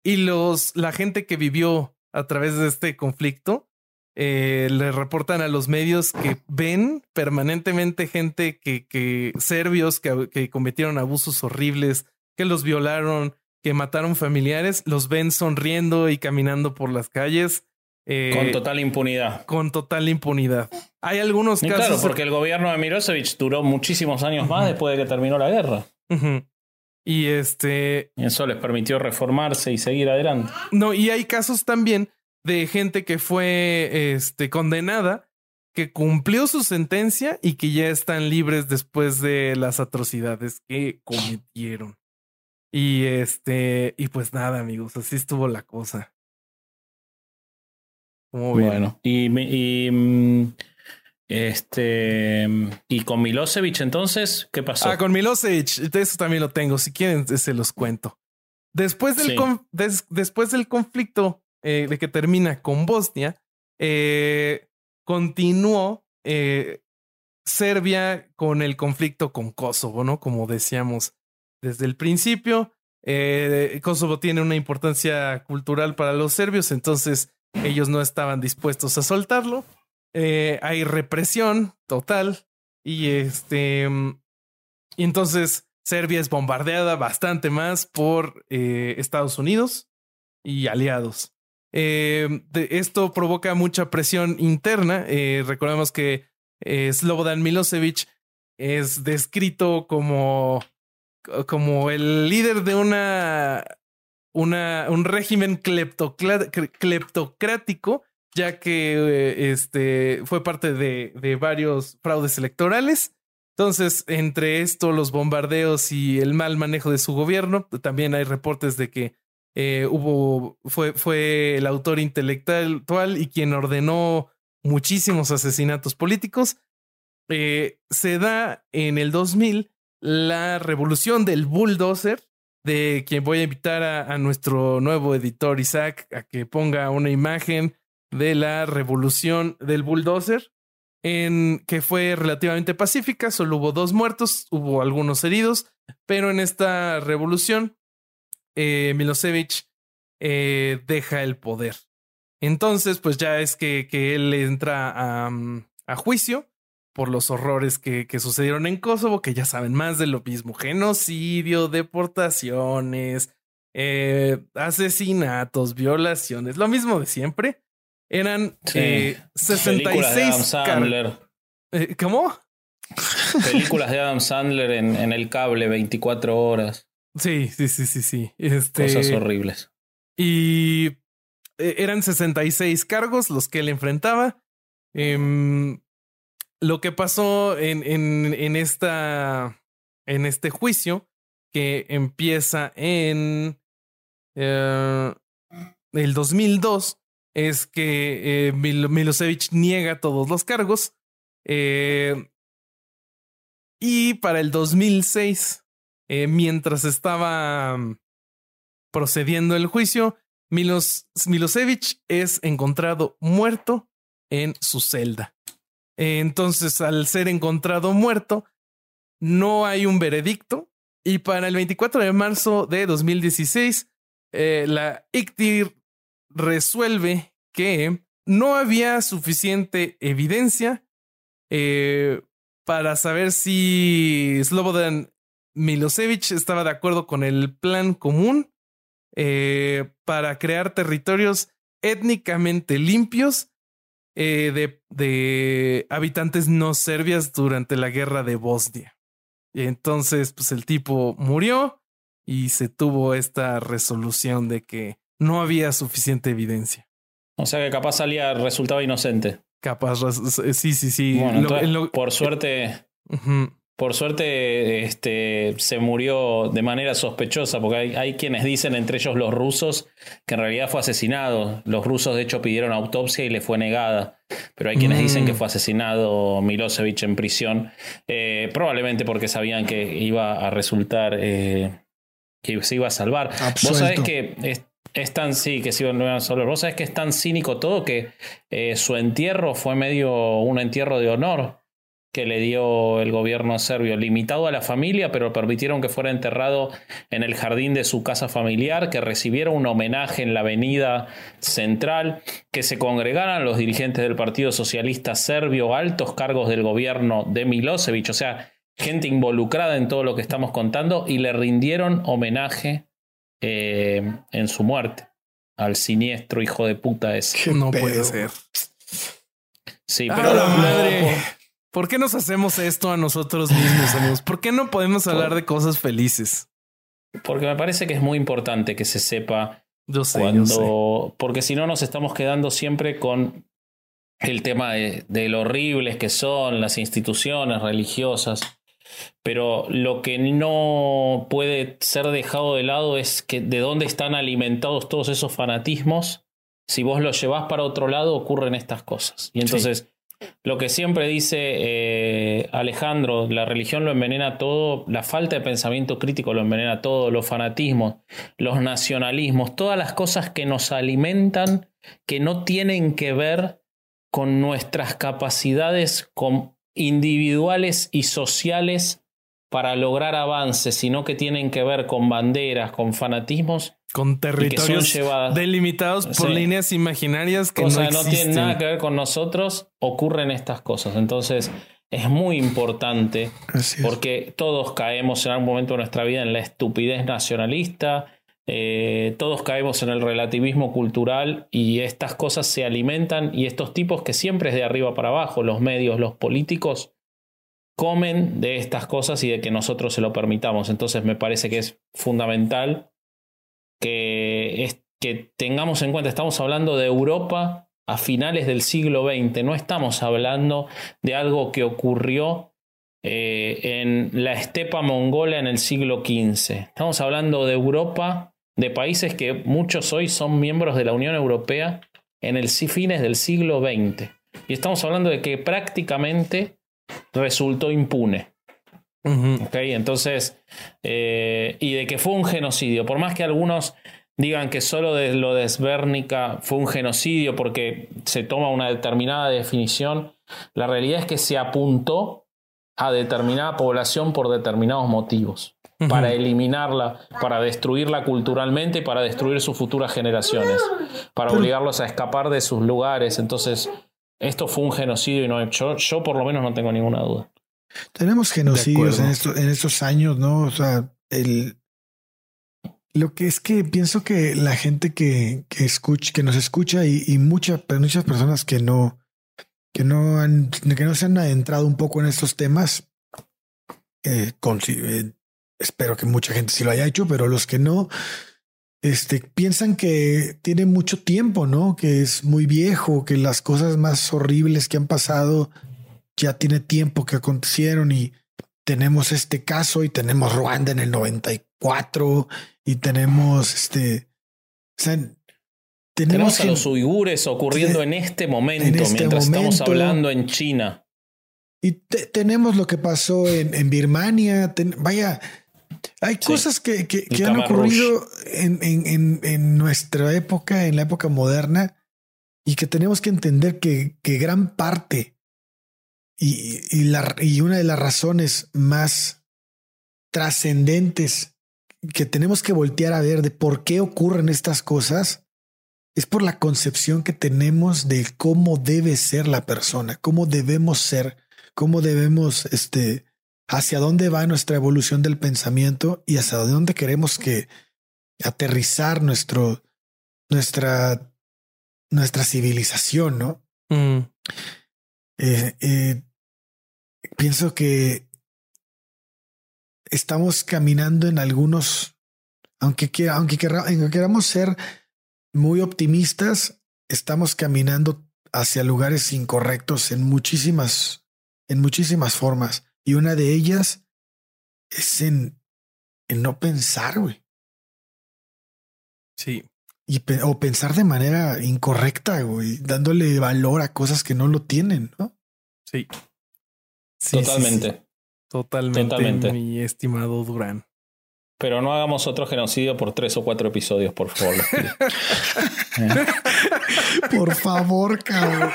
Y los, la gente que vivió a través de este conflicto eh, le reportan a los medios que ven permanentemente gente que, que serbios que, que cometieron abusos horribles, que los violaron, que mataron familiares, los ven sonriendo y caminando por las calles eh, con total impunidad. Con total impunidad. Hay algunos casos. Claro, porque el gobierno de Mirosevic duró muchísimos años más después de que terminó la guerra. Y este. Y eso les permitió reformarse y seguir adelante. No, y hay casos también de gente que fue este, condenada, que cumplió su sentencia y que ya están libres después de las atrocidades que cometieron. Y este, y pues nada, amigos, así estuvo la cosa. Bueno, y, y, mm, este y con Milosevic entonces, ¿qué pasó? Ah, con Milosevic, eso también lo tengo. Si quieren, se los cuento. Después del, después del conflicto eh, de que termina con Bosnia, eh, continuó eh, Serbia con el conflicto con Kosovo, ¿no? Como decíamos desde el principio. Kosovo tiene una importancia cultural para los serbios, entonces ellos no estaban dispuestos a soltarlo. Eh, hay represión total y este y entonces Serbia es bombardeada bastante más por eh, Estados Unidos y aliados. Eh, esto provoca mucha presión interna. recordemos que Slobodan Milosevic es descrito como, como el líder de una una, un régimen cleptocrático, ya que eh, este, fue parte de, de varios fraudes electorales. Entonces, entre esto, los bombardeos y el mal manejo de su gobierno, también hay reportes de que eh, hubo, fue, fue el autor intelectual y quien ordenó muchísimos asesinatos políticos. Eh, se da en el 2000 la revolución del bulldozer, de quien voy a invitar a, nuestro nuevo editor Isaac a que ponga una imagen de la revolución del bulldozer, en que fue relativamente pacífica, solo hubo dos muertos, hubo algunos heridos, pero en esta revolución eh, Milosevic eh, deja el poder. Entonces, pues ya es que, él entra a, a juicio por los horrores que, que, sucedieron en Kosovo, que ya saben más de lo mismo, genocidio, deportaciones, eh, asesinatos, violaciones, lo mismo de siempre. Eran eh, 66 Sandler. Eh, ¿Cómo? Películas de Adam Sandler en, en, el cable 24 horas. Sí, sí, sí, sí, sí. Este, Cosas horribles. Y eh, eran 66 cargos los que él enfrentaba. Eh, lo que pasó en, en, en, esta, en este juicio, que empieza en eh, el 2002, es que eh, Milosevic niega todos los cargos. Eh, y para el 2006 Eh, mientras estaba mm, procediendo el juicio, Milos, Milosevic es encontrado muerto en su celda. Entonces, al ser encontrado muerto, no hay un veredicto. Y para el 24 de marzo de 2016, eh, la ICTIR resuelve que no había suficiente evidencia eh, para saber si Slobodan Milosevic estaba de acuerdo con el plan común eh, para crear territorios étnicamente limpios eh, de, de, habitantes no serbias durante la guerra de Bosnia. Y entonces, pues el tipo murió y se tuvo esta resolución de que no había suficiente evidencia. O sea que capaz salía, resultaba inocente. Capaz, sí, sí, sí. por suerte, por suerte, este, se murió de manera sospechosa, porque hay, quienes dicen, entre ellos los rusos, que en realidad fue asesinado. Los rusos, de hecho, pidieron autopsia y le fue negada. Pero hay quienes dicen que mm. fue asesinado Milosevic en prisión, eh, probablemente porque sabían que iba a resultar, eh, que se iba a salvar. Vos sabés que es, tan, sí, que se iba a salvar. Vos sabés que es tan cínico todo que eh, su entierro fue medio un entierro de honor que le dio el gobierno serbio, limitado a la familia, pero permitieron que fuera enterrado en el jardín de su casa familiar, que recibiera un homenaje en la avenida central, que se congregaran los dirigentes del Partido Socialista Serbio, altos cargos del gobierno de Milosevic, o sea, gente involucrada en todo lo que estamos contando, y le rindieron homenaje eh, en su muerte al siniestro hijo de puta ese. No puede ser. Sí, pero la madre. ¿Por qué nos hacemos esto a nosotros mismos, amigos? ¿Por qué no podemos hablar de cosas felices? Porque me parece que es muy importante que se sepa yo sé, cuando. Porque si no, nos estamos quedando siempre con el tema de, de lo horribles que son las instituciones religiosas. Pero lo que no puede ser dejado de lado es que de dónde están alimentados todos esos fanatismos. Si vos los llevas para otro lado, ocurren estas cosas. Y entonces. Lo que siempre dice eh, Alejandro, la religión lo envenena todo, la falta de pensamiento crítico lo envenena todo, los fanatismos, los nacionalismos, todas las cosas que nos alimentan, que no tienen que ver con nuestras capacidades individuales y sociales para lograr avances, sino que tienen que ver con banderas, con fanatismos, con territorios delimitados por líneas imaginarias que no, no tienen nada que ver con nosotros, ocurren estas cosas. Entonces, es muy importante porque todos caemos en algún momento de nuestra vida en la estupidez nacionalista, eh, todos caemos en el relativismo cultural y estas cosas se alimentan y estos tipos que siempre es de arriba para abajo, los medios, los políticos, comen de estas cosas y de que nosotros se lo permitamos. Entonces me parece que es fundamental que, tengamos en cuenta, estamos hablando de Europa a finales del siglo XX, no estamos hablando de algo que ocurrió eh, en la estepa mongola en el siglo XV. Estamos hablando de Europa, de países que muchos hoy son miembros de la Unión Europea en el fines del siglo XX. Y estamos hablando de que prácticamente resultó impune. Entonces, eh, y de que fue un genocidio, por más que algunos digan que solo de lo de Sbernica fue un genocidio porque se toma una determinada definición, la realidad es que se apuntó a determinada población por determinados motivos, para eliminarla, para destruirla culturalmente, para destruir sus futuras generaciones, para obligarlos a escapar de sus lugares. Entonces, esto fue un genocidio y no, yo, yo por lo menos no tengo ninguna duda. Tenemos genocidios en, en estos años, ¿no? O sea, el, lo que es que pienso que la gente que, que escucha, que nos escucha y, y muchas, muchas personas que no, que no han, que no se han adentrado un poco en estos temas, eh, eh, espero que mucha gente sí lo haya hecho, pero los que no, este, piensan que tiene mucho tiempo, ¿no? Que es muy viejo, que las cosas más horribles que han pasado ya tiene tiempo que acontecieron y tenemos este caso y tenemos Ruanda en el 94 y tenemos este, o sea, tenemos, a los uigures ocurriendo en este momento, este mientras estamos hablando en China. Y tenemos lo que pasó en, en Birmania. vaya, Hay cosas que, que, han ocurrido en, en, en, nuestra época, en la época moderna, y que tenemos que entender que, que gran parte y, y, la, y una de las razones más trascendentes que tenemos que voltear a ver de por qué ocurren estas cosas es por la concepción que tenemos de cómo debe ser la persona, cómo debemos ser, cómo debemos, este, hacia dónde va nuestra evolución del pensamiento y hacia dónde queremos que aterrizar nuestro, nuestra, nuestra civilización, ¿no? Mm. Eh, eh, pienso que estamos caminando en algunos, aunque, quiera, aunque, aunque queramos ser muy optimistas, estamos caminando hacia lugares incorrectos en muchísimas, en muchísimas formas. Y una de ellas es en, en no pensar, güey. Sí. Y, o pensar de manera incorrecta, güey, dándole valor a cosas que no lo tienen, ¿no? Sí. Totalmente. Totalmente, Totalmente, mi estimado Durán. Pero no hagamos otro genocidio por tres o cuatro episodios, por favor. por favor, cabrón.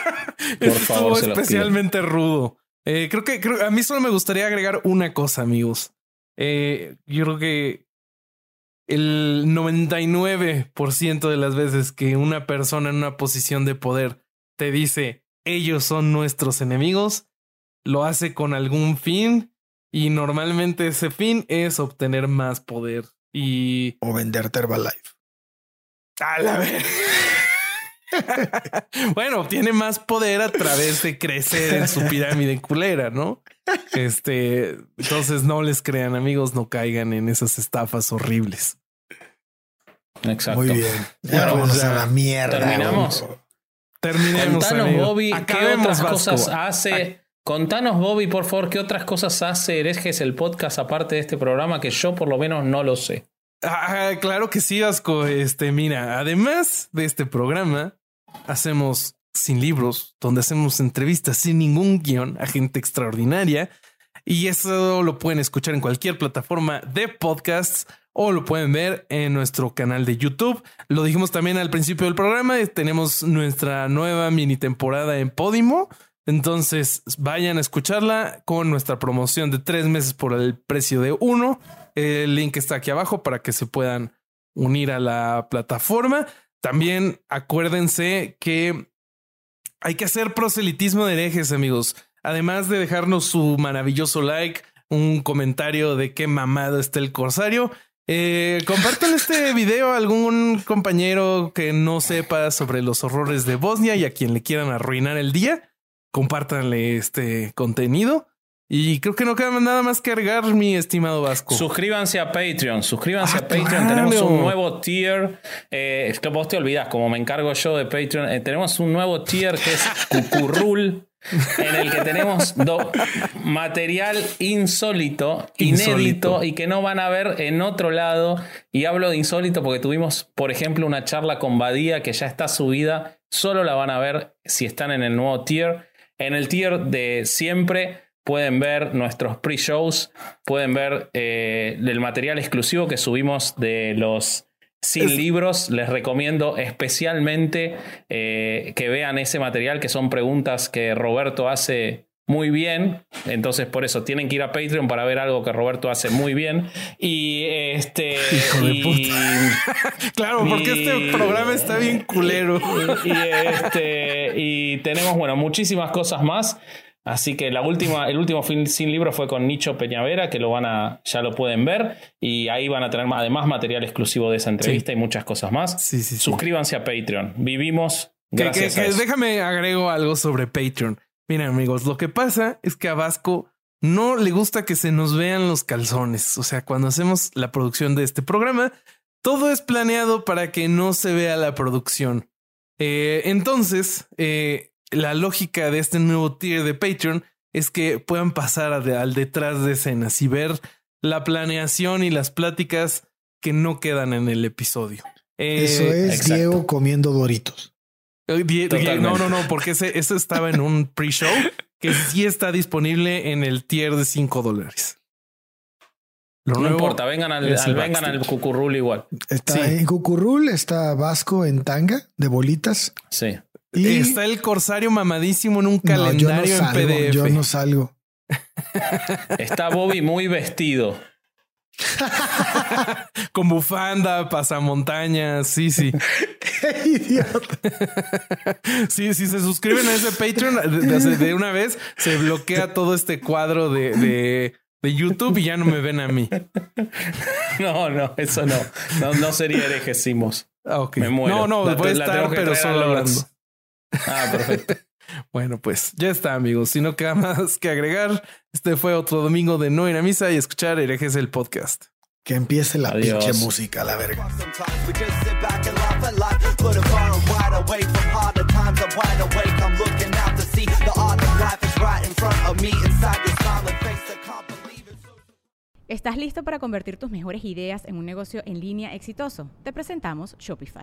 Por favor, especialmente rudo. Eh, creo que a mí solo me gustaría agregar una cosa, amigos. Eh, yo creo que el 99% de las veces que una persona en una posición de poder te dice ellos son nuestros enemigos, lo hace con algún fin y normalmente ese fin es obtener más poder y... O venderte Herbalife. A la vez. bueno, obtiene más poder a través de crecer en su pirámide culera, ¿no? Este, entonces no les crean, amigos, no caigan en esas estafas horribles. Exacto. Muy bien. bueno, a la mierda. Terminamos. Terminemos. Contanos, Bobby, ¿qué otras cosas hace Contanos, Bobby, por favor, qué otras cosas hace Herejes el podcast aparte de este programa que yo por lo menos no lo sé. Ah, claro que sí, Vasco. Este, mira, además de este programa, hacemos sin libros, donde hacemos entrevistas sin ningún guion a gente extraordinaria. Y eso lo pueden escuchar en cualquier plataforma de podcasts o lo pueden ver en nuestro canal de YouTube. Lo dijimos también al principio del programa. Tenemos nuestra nueva mini temporada en Podimo entonces vayan a escucharla con nuestra promoción de tres meses por el precio de uno. El link está aquí abajo para que se puedan unir a la plataforma. También acuérdense que hay que hacer proselitismo de herejes, amigos. Además de dejarnos su maravilloso like, un comentario de qué mamado está el corsario. Eh, compartan este video a algún compañero que no sepa sobre los horrores de Bosnia y a quien le quieran arruinar el día compártanle este contenido. Y creo que no queda nada más que agregar, mi estimado Vasco. Suscríbanse a Patreon, suscríbanse ah, a Patreon. Tenemos un nuevo tier. Eh, que vos te olvidás, como me encargo yo de Patreon, eh, tenemos un nuevo tier que es Cucurrul, en el que tenemos material insólito, inédito y que no van a ver en otro lado. Y hablo de insólito porque tuvimos, por ejemplo, una charla con Badía que ya está subida. Solo la van a ver si están en el nuevo tier. En el tier de siempre pueden ver nuestros pre-shows, pueden ver eh, el material exclusivo que subimos de los sin libros. Les recomiendo especialmente eh, que vean ese material, que son preguntas que Roberto hace muy bien. Entonces, por eso tienen que ir a Patreon para ver algo que Roberto hace muy bien. Y este. claro, porque este programa está bien culero. Y, este, y tenemos, bueno, muchísimas cosas más. Así que la última, el último film sin libro fue con Nicho Peñavera, que lo van a, ya lo pueden ver. Y ahí van a tener además material exclusivo de esa entrevista y muchas cosas más. Suscríbanse a Patreon. Vivimos. Gracias déjame agrego algo sobre Patreon. Miren, amigos, lo que pasa es que a Vasco no le gusta que se nos vean los calzones. O sea, cuando hacemos la producción de este programa, todo es planeado para que no se vea la producción. Eh, entonces, eh, la lógica de este nuevo tier de Patreon es que puedan pasar al detrás de escenas y ver la planeación y las pláticas que no quedan en el episodio. Eso eh, es Diego comiendo doritos. No, no, no, porque ese, estaba en un pre-show que sí está disponible en el tier de 5 dólares. Lo no nuevo importa, vengan al, al- vengan al cucurrul igual. Está Sí. en Cucurrul, está Vasco en tanga de bolitas. Sí. Y Está el corsario mamadísimo en un No, yo no calendario salgo, en PDF. Yo no salgo. Está Bobby muy vestido. Con bufanda, pasamontañas. Sí, sí. ¡Qué idiota! Sí, si se suscriben a ese Patreon de, una vez, se bloquea todo este cuadro de, de, de YouTube y ya no me ven a mí. No, no, eso no. No, no sería herejesimos. Ah. Me muero. No, no, La- voy a estar, pero solo hablando. Ah, perfecto. Bueno, pues ya está, amigos. Si no queda más que agregar, este fue otro domingo de no ir a misa y escuchar herejes el podcast. Que empiece la Adiós. pinche música, la verga. ¿Estás listo para convertir tus mejores ideas en un negocio en línea exitoso? Te presentamos Shopify.